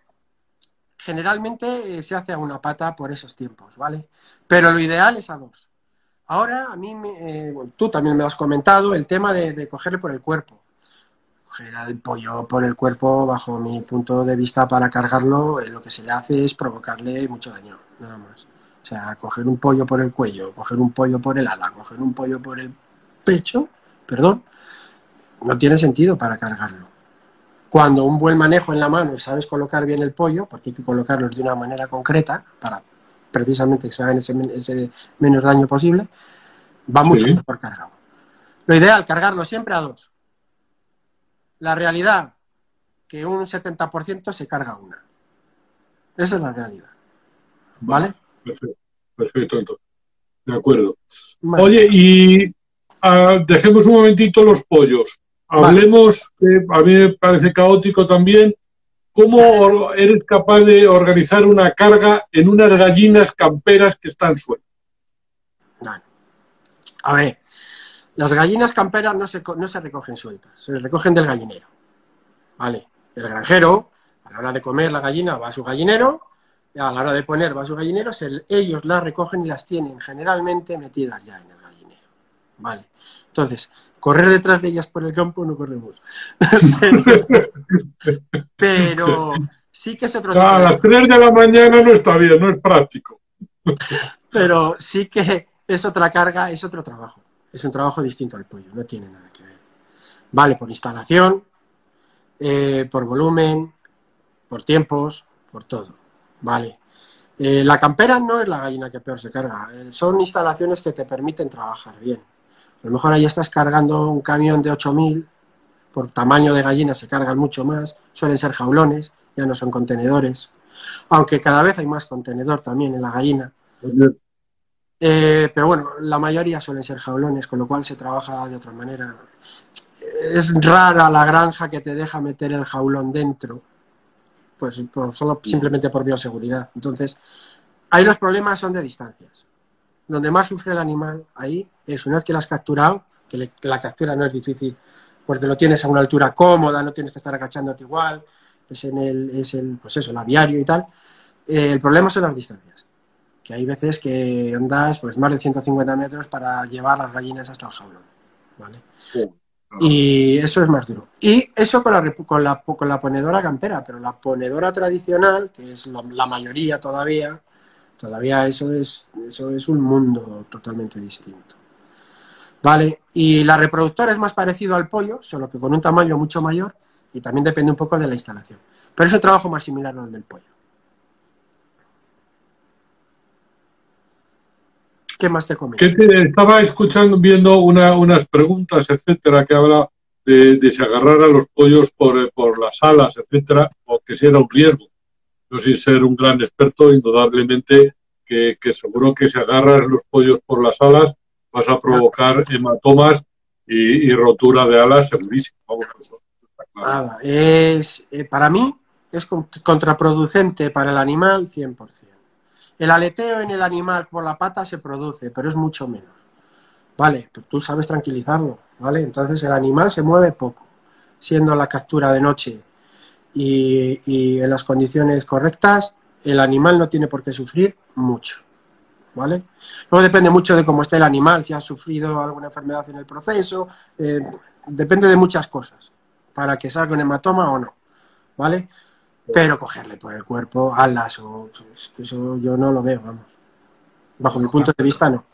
generalmente eh, se hace a una pata por esos tiempos, ¿vale? Pero lo ideal es a dos. Ahora, a mí, me, eh, bueno, tú también me has comentado, el tema de, de cogerle por el cuerpo. Coger al pollo por el cuerpo, bajo mi punto de vista, para cargarlo, eh, lo que se le hace es provocarle mucho daño, nada más. O sea, coger un pollo por el cuello, coger un pollo por el ala, coger un pollo por el pecho, perdón, no tiene sentido para cargarlo. Cuando un buen manejo en la mano y sabes colocar bien el pollo, porque hay que colocarlo de una manera concreta para precisamente que se hagan ese, ese menos daño posible, va mucho
Sí.
mejor cargado. Lo ideal, cargarlo siempre a dos. La realidad, que un 70% se carga una. Esa es la realidad. ¿Vale?
Perfecto, perfecto entonces. De acuerdo.
Vale.
Oye, y ah, dejemos un momentito los pollos. Hablemos, que a mí me parece caótico también, cómo eres capaz de organizar una carga en unas gallinas camperas que están sueltas.
Vale. A ver, las gallinas camperas no se, no se recogen sueltas, se recogen del gallinero. ¿Vale? El granjero, a la hora de comer la gallina, va a su gallinero, a la hora de poner va a su gallinero, se- ellos las recogen y las tienen generalmente metidas ya en el gallinero. ¿Vale? Entonces, correr detrás de ellas por el campo no corremos. pero, [LAUGHS] pero sí que es otro tipo
A las 3 de la mañana no está bien, no es práctico.
pero sí que es otra carga, es otro trabajo. Es un trabajo distinto al pollo, no tiene nada que ver. Vale por instalación, eh, por volumen, por tiempos, por todo. Vale. Eh, la campera no es la gallina que peor se carga. eh, son instalaciones que te permiten trabajar bien. A lo mejor ahí estás cargando un camión de 8000, por tamaño de gallina se cargan mucho más, suelen ser jaulones, ya no son contenedores. Aunque cada vez hay más contenedor también en la gallina. Eh, pero bueno, la mayoría suelen ser jaulones, con lo cual se trabaja de otra manera. Es rara la granja que te deja meter el jaulón dentro, pues solo simplemente por bioseguridad. Entonces, ahí los problemas son de distancias. Donde más sufre el animal, ahí es una vez que la has capturado, que la captura no es difícil, porque lo tienes a una altura cómoda, no tienes que estar agachándote igual, es en el, es el pues eso, el aviario y tal. Eh, el problema son las distancias. Que hay veces que andas pues más de 150 metros para llevar las gallinas hasta el jaulón. ¿vale? Y eso es más duro. Y eso con la, con la, con la ponedora campera, pero la ponedora tradicional, que es la, la mayoría todavía, todavía eso es, eso es un mundo totalmente distinto. ¿Vale? Y la reproductora es más parecido al pollo, solo que con un tamaño mucho mayor y también depende un poco de la instalación. Pero es un trabajo más similar al del pollo. ¿Qué más te comento?
estaba escuchando, viendo unas preguntas, etcétera, que habla de, si agarrar a los pollos por, por, las alas, etcétera, o que si era un riesgo. Yo sin ser un gran experto, indudablemente que, que seguro que si agarras los pollos por las alas vas a provocar hematomas y, rotura de alas segurísimo.
Nada, es, eh, para mí es contraproducente para el animal 100%. El aleteo en el animal por la pata se produce, pero es mucho menos. Vale, pues tú sabes tranquilizarlo, ¿vale? Entonces el animal se mueve poco, siendo la captura de noche y, y en las condiciones correctas, el animal no tiene por qué sufrir mucho. ¿vale? Luego depende mucho de cómo esté el animal, si ha sufrido alguna enfermedad en el proceso, eh, depende de muchas cosas para que salga un hematoma o no, ¿vale? Pero cogerle por el cuerpo alas o eso yo no lo veo, vamos. Bajo mi punto de vista no.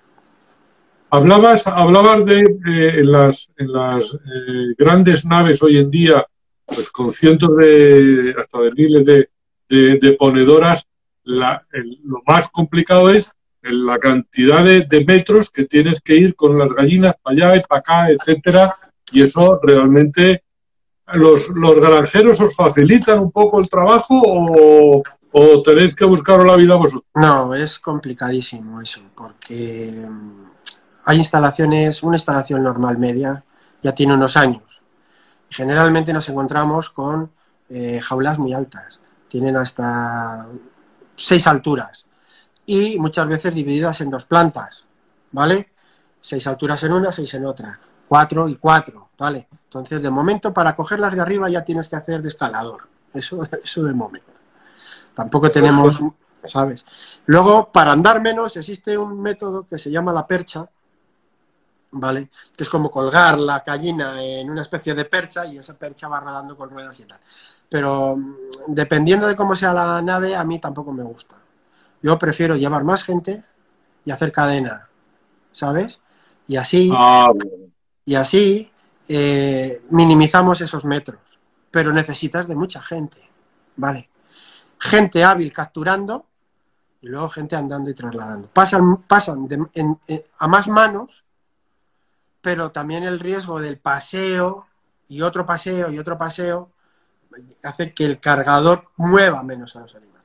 Hablabas, hablabas de eh, las, en las eh, grandes naves hoy en día, pues con cientos de, hasta de miles de, de, ponedoras, lo más complicado es la cantidad de, metros que tienes que ir con las gallinas para allá y para acá, etcétera, y eso realmente los, los granjeros os facilitan un poco el trabajo o, o tenéis que buscaros la vida vosotros.
No, es complicadísimo eso, porque mm, hay instalaciones, una instalación normal media ya tiene unos años. Generalmente nos encontramos con eh, jaulas muy altas, tienen hasta seis alturas y muchas veces divididas en dos plantas, ¿vale? Seis alturas en una, seis en otra, cuatro y cuatro, ¿vale? Entonces, de momento, para cogerlas de arriba ya tienes que hacer de escalador, eso, [LAUGHS] eso de momento. Tampoco tenemos, ¿sabes? Luego, para andar menos, existe un método que se llama la percha, ¿vale? Que es como colgar la gallina en una especie de percha y esa percha va rodando con ruedas y tal. Pero mm, dependiendo de cómo sea la nave, a mí tampoco me gusta. Yo prefiero llevar más gente y hacer cadena, ¿sabes? Y así, ah, y así eh, minimizamos esos metros. Pero necesitas de mucha gente, ¿vale? Gente hábil capturando y luego gente andando y trasladando. Pasan, pasan a más manos, pero también el riesgo del paseo y otro paseo y otro paseo hace que el cargador mueva menos a los animales.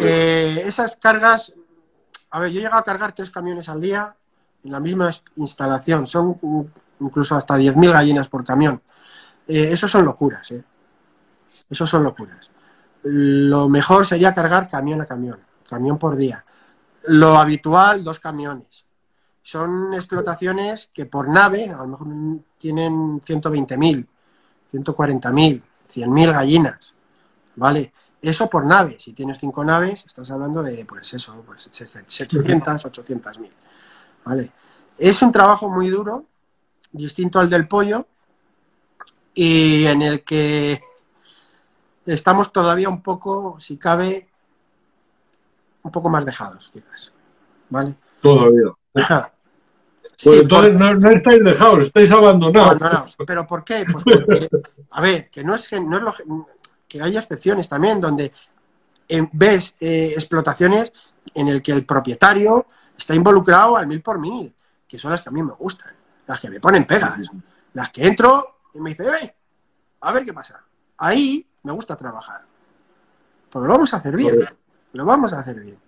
Eh, esas cargas, a ver, yo he llegado a cargar tres camiones al día en la misma instalación, son incluso hasta 10.000 gallinas por camión. Eh, eso son locuras, ¿eh? Eso son locuras. Lo mejor sería cargar camión a camión, camión por día. Lo habitual, dos camiones. Son explotaciones que por nave a lo mejor tienen 120.000, 140.000, 100.000 gallinas, ¿vale? Eso por nave. Si tienes cinco naves, estás hablando de, pues eso, pues 700, 800 mil. ¿Vale? Es un trabajo muy duro, distinto al del pollo, y en el que estamos todavía un poco, si cabe, un poco más dejados, quizás. ¿Vale?
Todavía. Pues entonces no, estáis dejados, estáis abandonados. abandonados.
¿Pero por qué? Pues porque, a ver, que no es, no es lo, que hay excepciones también donde eh, ves eh, explotaciones en el que el propietario está involucrado al mil por mil, que son las que a mí me gustan, las que me ponen pegas, las que entro y me dice, a ver qué pasa. Ahí me gusta trabajar. Pues lo vamos a hacer bien, lo vamos a hacer bien.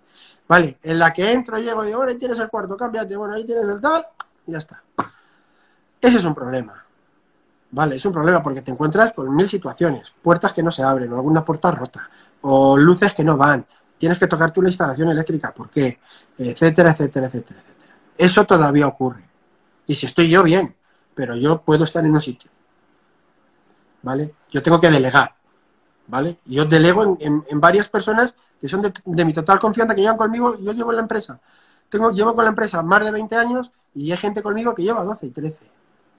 Vale, en la que entro, llego y digo, bueno, ahí tienes el cuarto, cámbiate, bueno, ahí tienes el tal, y ya está. Ese es un problema. Vale, es un problema porque te encuentras con mil situaciones, puertas que no se abren, o alguna puerta rota, o luces que no van, tienes que tocar tú la instalación eléctrica, ¿por qué? Etcétera, etcétera, etcétera, etcétera. Eso todavía ocurre. Y si estoy yo bien, pero yo puedo estar en un sitio. ¿Vale? Yo tengo que delegar. ¿vale? Yo delego en, varias personas que son de, mi total confianza, que llevan conmigo, yo llevo en la empresa. Tengo, llevo con la empresa más de 20 años y hay gente conmigo que lleva 12 y 13.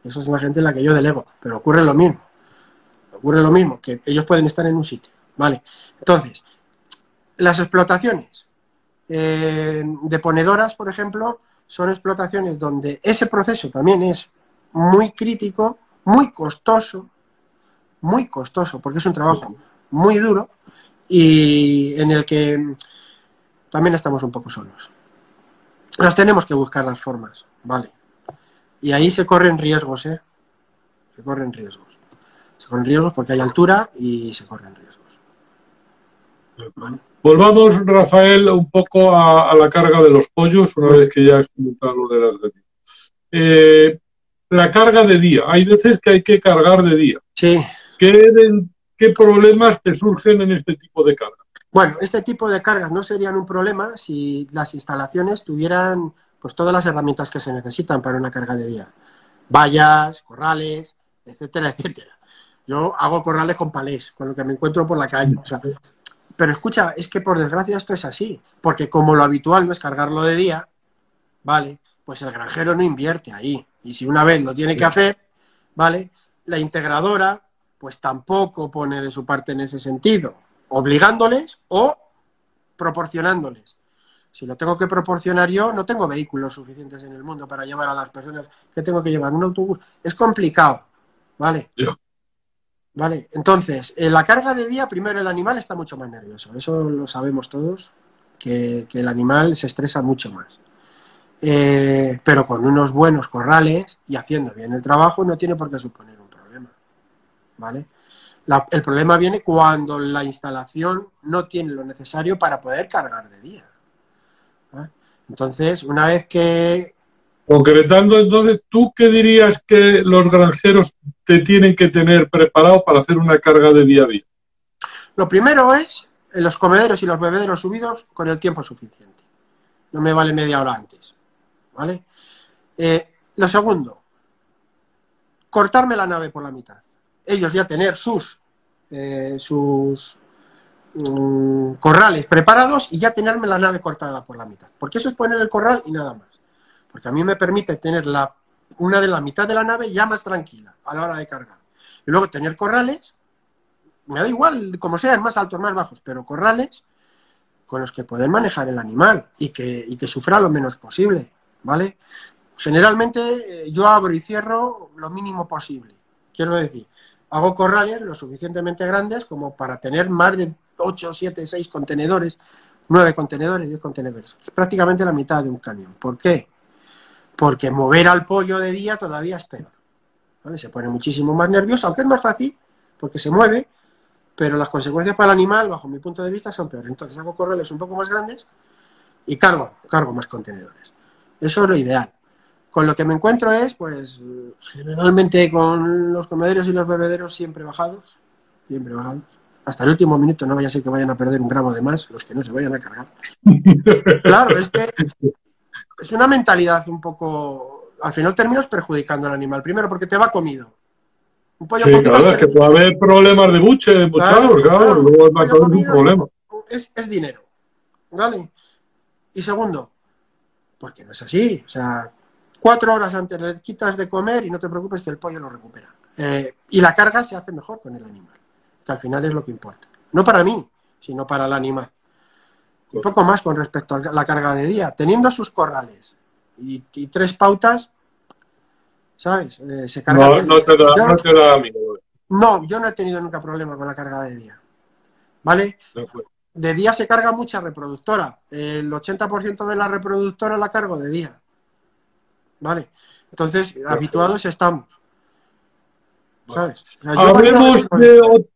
Esa es la gente en la que yo delego, pero ocurre lo mismo. Ocurre lo mismo, que ellos pueden estar en un sitio, ¿vale? Entonces, las explotaciones eh, de ponedoras, por ejemplo, son explotaciones donde ese proceso también es muy crítico, muy costoso, muy costoso, porque es un trabajo muy duro y en el que también estamos un poco solos. Nos tenemos que buscar las formas, ¿vale? Y ahí se corren riesgos, ¿eh? Se corren riesgos. Se corren riesgos porque hay altura y se corren riesgos.
Volvamos, Rafael, un poco a, la carga de los pollos, una vez que ya has comentado lo de las gallinas. Eh, la carga de día. Hay veces que hay que cargar de día.
Sí.
¿Qué, problemas te surgen en este tipo de carga?
Bueno, este tipo de cargas no serían un problema si las instalaciones tuvieran pues todas las herramientas que se necesitan para una carga de día. Vallas, corrales, etcétera, etcétera. Yo hago corrales con palés, con lo que me encuentro por la calle. Pero escucha, es que por desgracia esto es así, porque como lo habitual no es cargarlo de día, ¿vale? Pues el granjero no invierte ahí. Y si una vez lo tiene que hacer, ¿vale? La integradora, pues tampoco pone de su parte en ese sentido, obligándoles o proporcionándoles. Si lo tengo que proporcionar yo, no tengo vehículos suficientes en el mundo para llevar a las personas que tengo que llevar un autobús. Es complicado, ¿vale? Vale, entonces, en la carga de día, primero el animal está mucho más nervioso. Eso lo sabemos todos, que el animal se estresa mucho más. Eh, pero con unos buenos corrales y haciendo bien el trabajo no tiene por qué suponer un problema. ¿Vale? el problema viene cuando la instalación no tiene lo necesario para poder cargar de día. Entonces, una vez que...
Concretando, entonces, ¿tú qué dirías que los granjeros te tienen que tener preparado para hacer una carga de día a día?
Lo primero es los comederos y los bebederos subidos con el tiempo suficiente. No me vale media hora antes. ¿vale? Eh, lo segundo, cortarme la nave por la mitad. Ellos ya tener sus, eh, sus mm, corrales preparados y ya tenerme la nave cortada por la mitad. Porque eso es poner el corral y nada más. Porque a mí me permite tener la, una de la mitad de la nave ya más tranquila a la hora de cargar. Y luego tener corrales, me da igual como sean, más altos, más bajos, pero corrales con los que poder manejar el animal y que, y que sufra lo menos posible. ¿vale? Generalmente eh, yo abro y cierro lo mínimo posible. Quiero decir, hago corrales lo suficientemente grandes como para tener más de 8, 7, 6 contenedores, 9 contenedores, 10 contenedores. Es prácticamente la mitad de un camión. ¿Por qué? Porque mover al pollo de día todavía es peor. Se pone muchísimo más nervioso, aunque es más fácil, porque se mueve, pero las consecuencias para el animal, bajo mi punto de vista, son peores. Entonces hago corrales un poco más grandes y cargo, cargo más contenedores. Eso es lo ideal. Con lo que me encuentro es, pues, generalmente con los comederos y los bebederos siempre bajados, siempre bajados. Hasta el último minuto no vaya a ser que vayan a perder un gramo de más, los que no se vayan a cargar. [LAUGHS] claro, es que es una mentalidad un poco... Al final terminas perjudicando al animal. Primero porque te va comido.
Un pollo sí, claro, es que puede haber problemas de buche, claro, claro, luego va a haber un problema.
Es, es dinero, ¿vale? Y segundo, porque no es así. O sea, cuatro horas antes le quitas de comer y no te preocupes que el pollo lo recupera. Eh, y la carga se hace mejor con el animal, que al final es lo que importa. No para mí, sino para el animal. Un poco más con respecto a la carga de día. Teniendo sus corrales y, tres pautas, ¿sabes?
Eh, se carga no, no, te da, no te da
No, yo no he tenido nunca problema con la carga de día. ¿Vale? de día se carga mucha reproductora. El 80% de la reproductora la cargo de día. ¿Vale? Entonces, habituados estamos.
¿Sabes? Hablemos de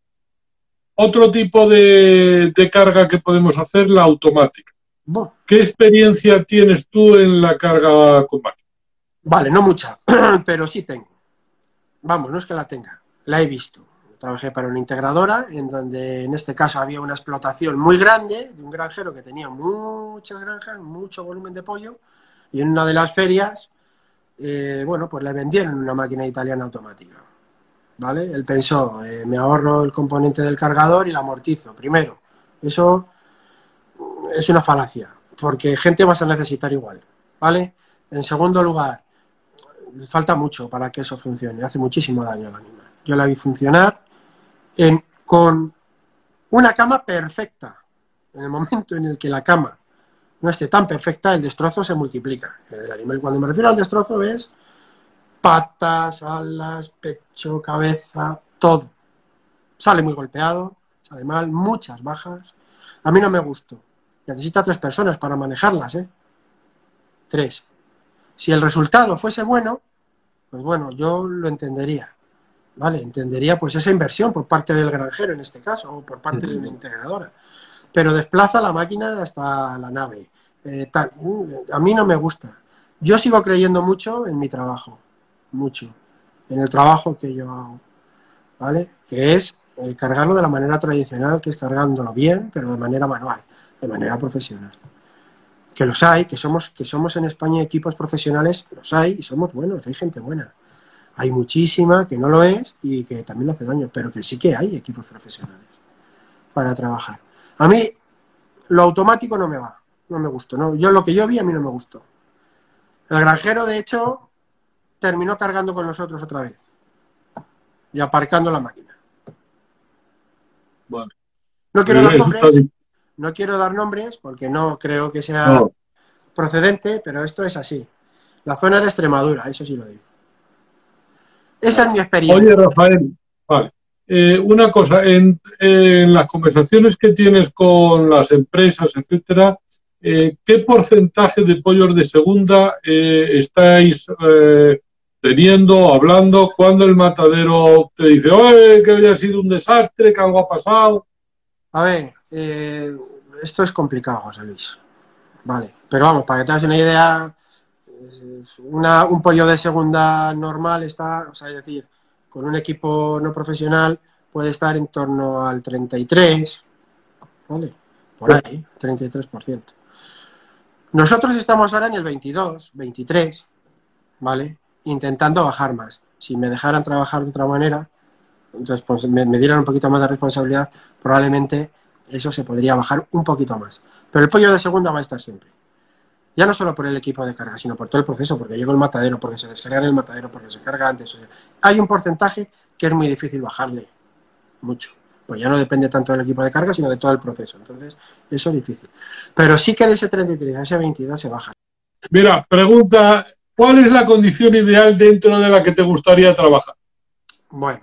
otro tipo de, carga que podemos hacer, la automática. ¿Qué experiencia tienes tú en la carga con máquina?
Vale, no mucha, [CLEARS THROAT] pero sí tengo. Vamos, no es que la tenga, la he visto trabajé para una integradora en donde en este caso había una explotación muy grande de un granjero que tenía muchas granjas, mucho volumen de pollo y en una de las ferias, eh, bueno, pues le vendieron una máquina italiana automática. ¿Vale? Él pensó, eh, me ahorro el componente del cargador y la amortizo. Primero, eso es una falacia, porque gente vas a necesitar igual, ¿vale? En segundo lugar, falta mucho para que eso funcione, hace muchísimo daño al animal. Yo la vi funcionar en, con una cama perfecta. En el momento en el que la cama no esté tan perfecta, el destrozo se multiplica. El animal, cuando me refiero al destrozo, es patas, alas, pecho, cabeza, todo. Sale muy golpeado, sale mal, muchas bajas. A mí no me gustó. Necesita tres personas para manejarlas, ¿eh? Tres. Si el resultado fuese bueno, pues bueno, yo lo entendería. ¿Vale? Entendería pues esa inversión por parte del granjero en este caso, o por parte de una integradora. Pero desplaza la máquina hasta la nave. Eh, tal. A mí no me gusta. Yo sigo creyendo mucho en mi trabajo. Mucho. En el trabajo que yo hago. ¿Vale? Que es eh, cargarlo de la manera tradicional, que es cargándolo bien, pero de manera manual, de manera profesional que los hay, que somos, que somos en España equipos profesionales, los hay y somos buenos, hay gente buena. Hay muchísima que no lo es y que también hace daño, pero que sí que hay equipos profesionales para trabajar. A mí lo automático no me va, no me gustó. No, yo lo que yo vi a mí no me gustó. El granjero, de hecho, terminó cargando con nosotros otra vez y aparcando la máquina.
Bueno.
No quiero dar nombres, no quiero dar nombres porque no creo que sea procedente, pero esto es así. La zona de Extremadura, eso sí lo digo. Esa es mi experiencia.
Oye, Rafael, vale. Eh, una cosa, en, las conversaciones que tienes con las empresas, etcétera, eh, ¿qué porcentaje de pollos de segunda eh, estáis teniendo, hablando, cuando el matadero te dice, oye, que había sido un desastre, que algo ha pasado?
A ver, esto es complicado, José Luis. Vale, pero vamos, para que te hagas una idea, un pollo de segunda normal está, o sea, es decir, con un equipo no profesional puede estar en torno al 33, ¿vale? Por ahí, 33%. Nosotros estamos ahora en el 22, 23, ¿vale? Intentando bajar más. Si me dejaran trabajar de otra manera, entonces pues, me dieran un poquito más de responsabilidad, probablemente eso se podría bajar un poquito más. Pero el pollo de segunda va a estar siempre. Ya no solo por el equipo de carga, sino por todo el proceso, porque llegó el matadero, porque se descarga en el matadero, porque se carga antes. hay un porcentaje que es muy difícil bajarle. Mucho. Pues ya no depende tanto del equipo de carga, sino de todo el proceso. Entonces, eso es difícil. Pero sí que de ese 33 a ese 22 se baja.
Mira, pregunta, ¿cuál es la condición ideal dentro de la que te gustaría trabajar?
Bueno,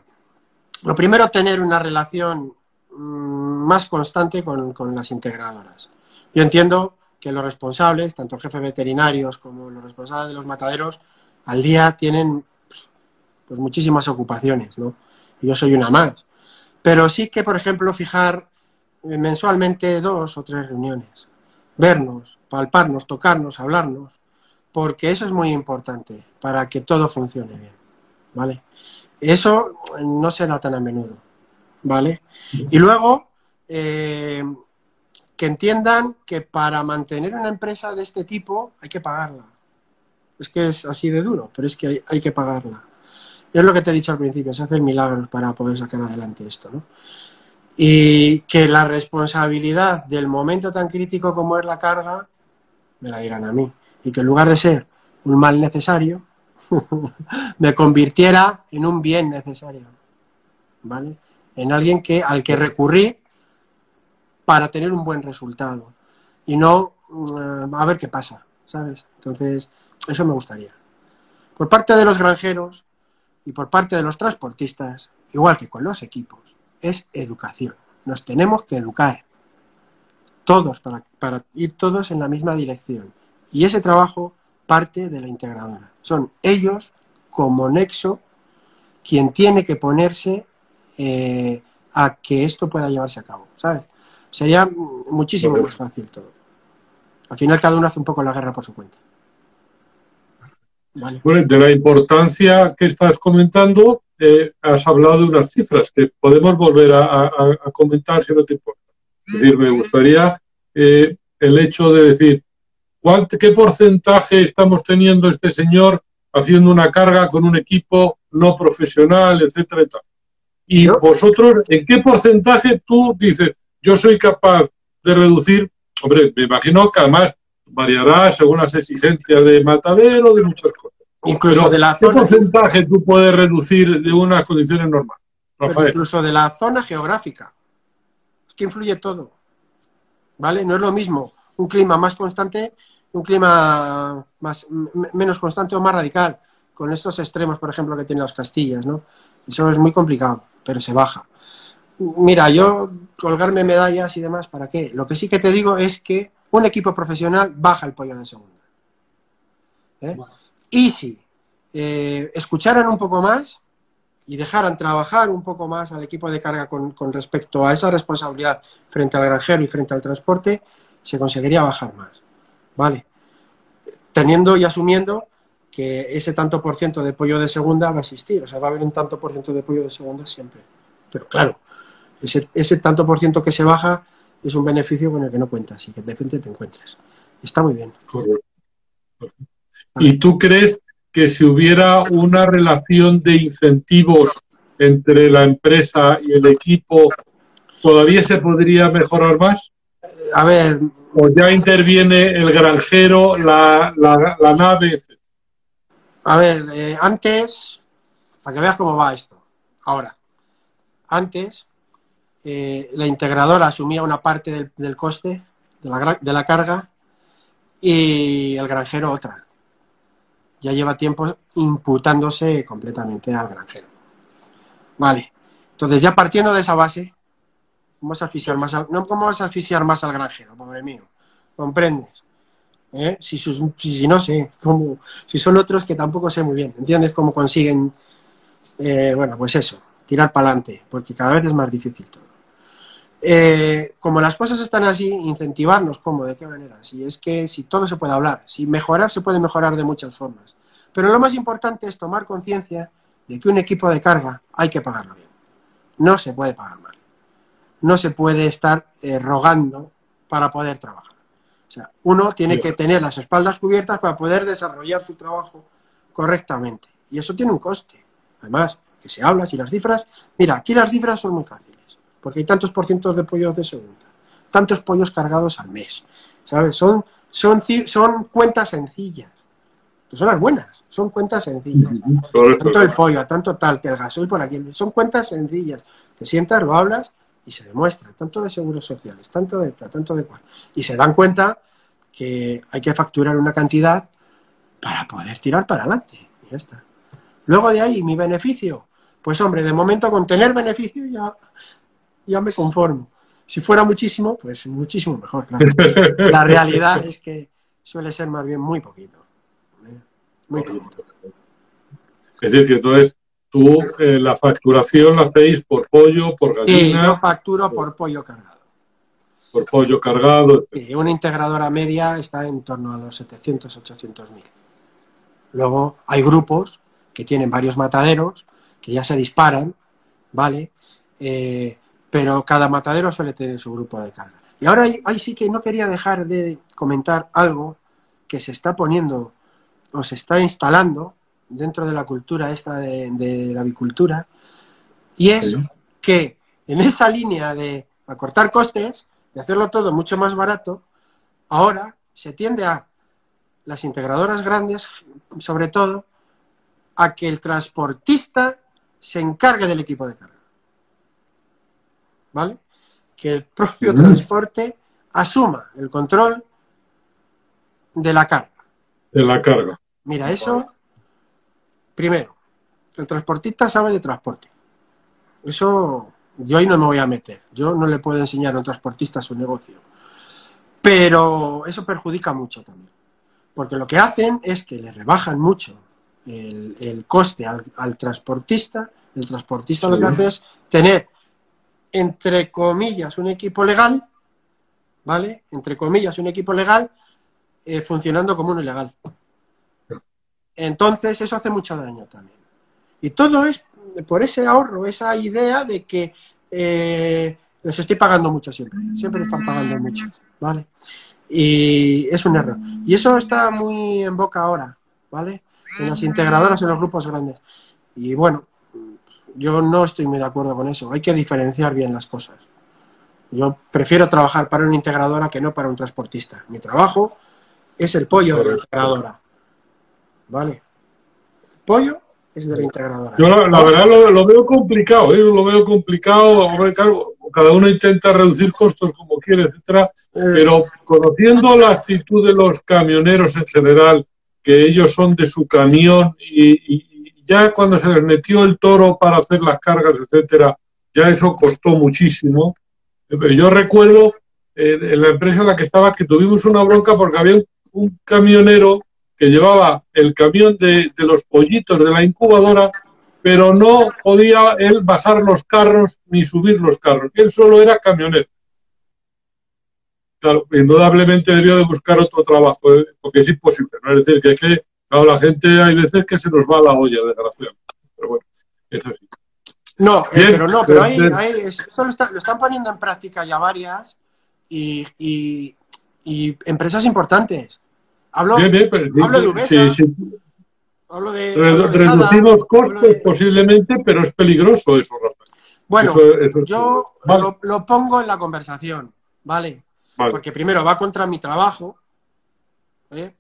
lo primero, tener una relación Mm, más constante con, las integradoras. Yo entiendo que los responsables, tanto el jefe veterinarios como los responsables de los mataderos, al día tienen pues muchísimas ocupaciones, ¿no? yo soy una más. Pero sí que, por ejemplo, fijar eh, mensualmente dos o tres reuniones, vernos, palparnos, tocarnos, hablarnos, porque eso es muy importante para que todo funcione bien, ¿vale? Eso no se da tan a menudo. ¿vale? Y luego, eh, que entiendan que para mantener una empresa de este tipo hay que pagarla. Es que es así de duro, pero es que hay, que pagarla. Y es lo que te he dicho al principio, se hacen milagros para poder sacar adelante esto, ¿no? Y que la responsabilidad del momento tan crítico como es la carga, me la dirán a mí. Y que en lugar de ser un mal necesario, [LAUGHS] me convirtiera en un bien necesario. ¿Vale? en alguien que, al que recurrí para tener un buen resultado y no mm, a ver qué pasa, ¿sabes? Entonces, eso me gustaría. Por parte de los granjeros y por parte de los transportistas, igual que con los equipos, es educación. Nos tenemos que educar todos para, para ir todos en la misma dirección. Y ese trabajo parte de la integradora. Son ellos como nexo quien tiene que ponerse eh, a que esto pueda llevarse a cabo, ¿sabes? Sería muchísimo más fácil todo. Al final cada uno hace un poco la guerra por su cuenta.
de la importancia que estás comentando, eh, has hablado de unas cifras que podemos volver a, comentar si no te importa. Es decir, me gustaría eh, el hecho de decir, ¿qué porcentaje estamos teniendo este señor haciendo una carga con un equipo no profesional, etcétera y tal. Y vosotros, ¿en qué porcentaje tú dices, yo soy capaz de reducir? Hombre, me imagino que además variará según las exigencias de matadero, de muchas cosas.
Incluso de la
¿Qué porcentaje tú puedes reducir de unas condiciones normales?
incluso de la zona geográfica. Es que influye todo. ¿Vale? No es lo mismo un clima más constante, un clima más, menos constante o más radical, con estos extremos, por ejemplo, que tienen las Castillas, ¿no? Eso es muy complicado, pero se baja. Mira, yo colgarme medallas y demás, ¿para qué? Lo que sí que te digo es que un equipo profesional baja el pollo de segunda. ¿eh? Y si eh, escucharan un poco más y dejaran trabajar un poco más al equipo de carga con, respecto a esa responsabilidad frente al granjero y frente al transporte, se conseguiría bajar más. ¿Vale? Teniendo y asumiendo que ese tanto por ciento de pollo de segunda va a existir, o sea, va a haber un tanto por ciento de pollo de segunda siempre. Pero claro, ese, ese tanto por ciento que se baja es un beneficio con el que no cuentas y que de repente te encuentres. Está muy bien.
¿Y tú crees que si hubiera una relación de incentivos entre la empresa y el equipo, todavía se podría mejorar más?
A ver.
¿O ya interviene el granjero, la, nave?
A ver, eh, antes, para que veas cómo va esto, ahora, antes eh, la integradora asumía una parte del, coste de la, carga y el granjero otra. Ya lleva tiempo imputándose completamente al granjero. Vale. Entonces, ya partiendo de esa base, ¿cómo vas a asfixiar más al, no, ¿cómo vas a asfixiar más al granjero, pobre mío? ¿Comprendes? ¿Eh? Si, no sé, si son otros que tampoco sé muy bien, ¿entiendes cómo consiguen, eh, bueno, pues eso, tirar para adelante? Porque cada vez es más difícil todo. Eh, como las cosas están así, incentivarnos, ¿cómo? ¿De qué manera? Si es que si todo se puede hablar, si mejorar se puede mejorar de muchas formas. Pero lo más importante es tomar conciencia de que un equipo de carga hay que pagarlo bien. No se puede pagar mal. No se puede estar eh, rogando para poder trabajar. O sea, uno tiene que tener las espaldas cubiertas para poder desarrollar su trabajo correctamente. Y eso tiene un coste. Además, que se habla, si las cifras... Mira, aquí las cifras son muy fáciles porque hay tantos por cientos de pollos de segunda, tantos pollos cargados al mes, ¿sabes? Son, son, son cuentas sencillas, que son las buenas, son cuentas sencillas. Tanto el pollo, tanto tal, que el gasoil por aquí, son cuentas sencillas. Te sientas, lo hablas y se demuestra, tanto de seguros sociales, tanto de tanto de cual. Y se dan cuenta que hay que facturar una cantidad para poder tirar para adelante. Y ya está. Luego de ahí, mi beneficio. Pues hombre, de momento con tener beneficio ya ya me conformo. Si fuera muchísimo, pues muchísimo mejor, [LAUGHS] La realidad es que suele ser más bien muy poquito. ¿eh? Muy poquito.
Es decir, que entonces tú eh, la facturación la hacéis por pollo, por gallina.
Sí, yo facturo por pollo cargado.
Por pollo cargado.
Sí, una integradora media está en torno a los 700, 800 mil. Luego hay grupos que tienen varios mataderos que ya se disparan, ¿vale? Eh, pero cada matadero suele tener su grupo de carga. Y ahora ahí, sí que no quería dejar de comentar algo que se está poniendo o se está instalando dentro de la cultura esta de, la avicultura, y es que en esa línea de acortar costes, de hacerlo todo mucho más barato, ahora se tiende a las integradoras grandes, sobre todo, a que el transportista se encargue del equipo de carga. ¿vale? Que el propio transporte asuma el control de la carga.
De la carga.
Mira, eso, primero, el transportista sabe de transporte. Eso yo ahí no me voy a meter. Yo no le puedo enseñar a un transportista su negocio. Pero eso perjudica mucho también. Porque lo que hacen es que le rebajan mucho el, coste al, transportista. El transportista lo que hace es tener entre comillas, un equipo legal, ¿vale? Entre comillas, un equipo legal eh, funcionando como un ilegal. Entonces, eso hace mucho daño también. Y todo es por ese ahorro, esa idea de que eh, les estoy pagando mucho siempre. Siempre están pagando mucho, ¿vale? Y es un error. Y eso está muy en boca ahora, ¿vale? En las integradoras, en los grupos grandes. Y bueno, yo no estoy muy de acuerdo con eso. Hay que diferenciar bien las cosas. Yo prefiero trabajar para una integradora que no para un transportista. Mi trabajo es el pollo de la integradora. ¿Vale? Pollo es de la integradora.
Yo la, verdad lo, veo complicado, ¿eh? lo veo complicado. cada uno intenta reducir costos como quiere, etcétera, eh. pero conociendo la actitud de los camioneros en general, que ellos son de su camión y, ya cuando se les metió el toro para hacer las cargas, etcétera, ya eso costó muchísimo. Yo recuerdo eh, en la empresa en la que estaba que tuvimos una bronca porque había un camionero que llevaba el camión de, los pollitos de la incubadora, pero no podía él bajar los carros ni subir los carros. Él solo era camionero. Claro, indudablemente debió de buscar otro trabajo, ¿eh? porque es imposible. ¿no? Es decir, que, que la gente hay veces que se nos va la olla, desgraciadamente. Pero bueno, es así.
No, eh, pero no, pero hay, eso lo, están poniendo en práctica ya varias y, y empresas importantes. Hablo, de
Hablo de, reducimos costos posiblemente, pero es peligroso eso, Rafael.
Bueno, yo lo, pongo en la conversación, ¿vale? Porque primero va contra mi trabajo ¿eh?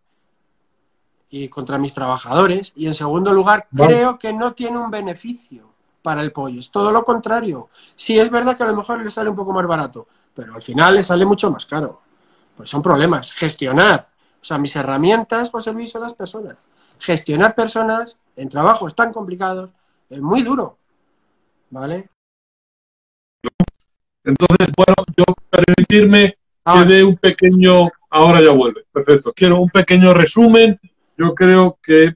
y contra mis trabajadores, y en segundo lugar creo que no tiene un beneficio para el pollo, es todo lo contrario. Sí, es verdad que a lo mejor le sale un poco más barato, pero al final le sale mucho más caro. Pues son problemas. Gestionar sea, mis herramientas por servicio a las personas. Gestionar personas en trabajos tan complicados es muy duro. ¿Vale?
Entonces, bueno, yo permitirme que dé un pequeño, ahora ya vuelve, perfecto. Quiero un pequeño resumen. Yo creo que,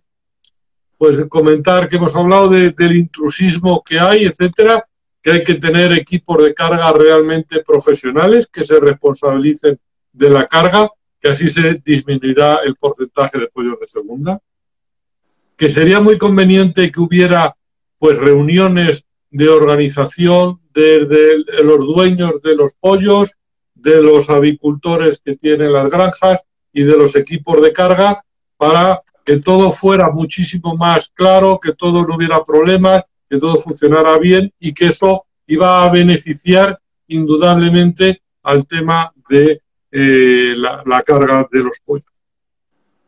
pues, comentar que hemos hablado del intrusismo que hay, etcétera, que hay que tener equipos de carga realmente profesionales que se responsabilicen de la carga que así se disminuirá el porcentaje de pollos de segunda, que sería muy conveniente que hubiera pues reuniones de organización de, los dueños de los pollos, de los avicultores que tienen las granjas y de los equipos de carga para que todo fuera muchísimo más claro, que todo no hubiera problemas, que todo funcionara bien y que eso iba a beneficiar indudablemente al tema de eh, la, carga de los pollos.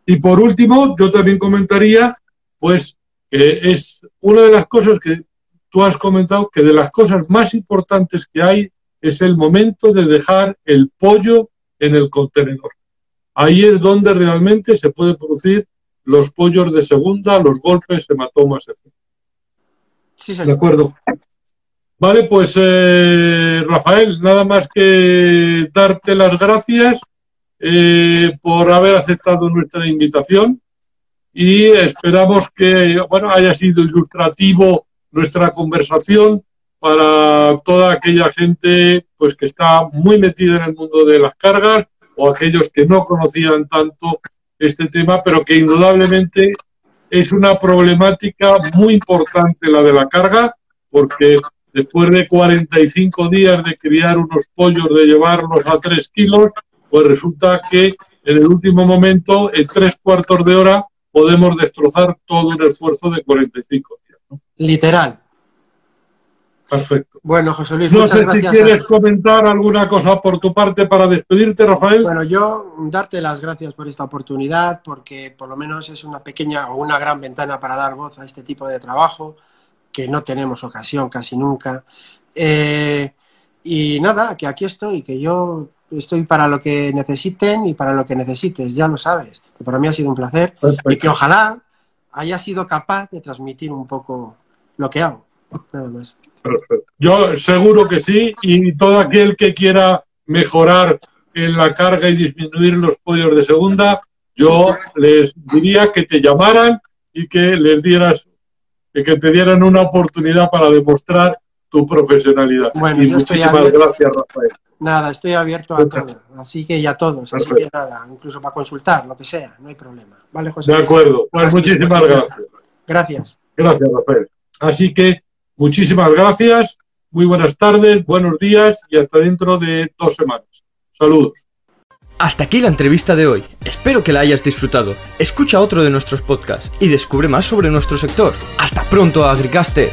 Y por último, yo también comentaría, pues, que es una de las cosas que tú has comentado, que de las cosas más importantes que hay es el momento de dejar el pollo en el contenedor. Ahí es donde realmente se puede producir los pollos de segunda, los golpes, hematomas, etc. Sí, de acuerdo. Vale, pues eh, Rafael, nada más que darte las gracias eh, por haber aceptado nuestra invitación y esperamos que bueno, haya sido ilustrativo nuestra conversación para toda aquella gente pues que está muy metida en el mundo de las cargas o aquellos que no conocían tanto este tema, pero que indudablemente es una problemática muy importante la de la carga, porque después de 45 días de criar unos pollos, de llevarlos a 3 kilos, pues resulta que en el último momento, en tres cuartos de hora, podemos destrozar todo un esfuerzo de 45 días.
Literal.
Perfecto.
Bueno, José Luis,
no sé si quieres comentar alguna cosa por tu parte para despedirte, Rafael.
Bueno, yo darte las gracias por esta oportunidad, porque por lo menos es una pequeña o una gran ventana para dar voz a este tipo de trabajo que no tenemos ocasión casi nunca. Eh, y nada, que aquí estoy, que yo estoy para lo que necesiten y para lo que necesites, ya lo sabes. Que para mí ha sido un placer y que ojalá haya sido capaz de transmitir un poco lo que hago. Nada más.
Yo seguro que sí y todo aquel que quiera mejorar en la carga y disminuir los pollos de segunda, yo les diría que te llamaran y que les dieras que te dieran una oportunidad para demostrar tu profesionalidad.
Bueno, y muchísimas gracias, Rafael. Nada, estoy abierto a todo, así que ya a todos, así que nada, incluso para consultar, lo que sea, no hay problema. Vale, José.
De acuerdo, pues muchísimas gracias.
Gracias.
Gracias, Rafael. Así que muchísimas gracias, muy buenas tardes, buenos días y hasta dentro de dos semanas. Saludos.
Hasta aquí la entrevista de hoy. Espero que la hayas disfrutado. Escucha otro de nuestros podcasts y descubre más sobre nuestro sector. Hasta pronto, Agricaster.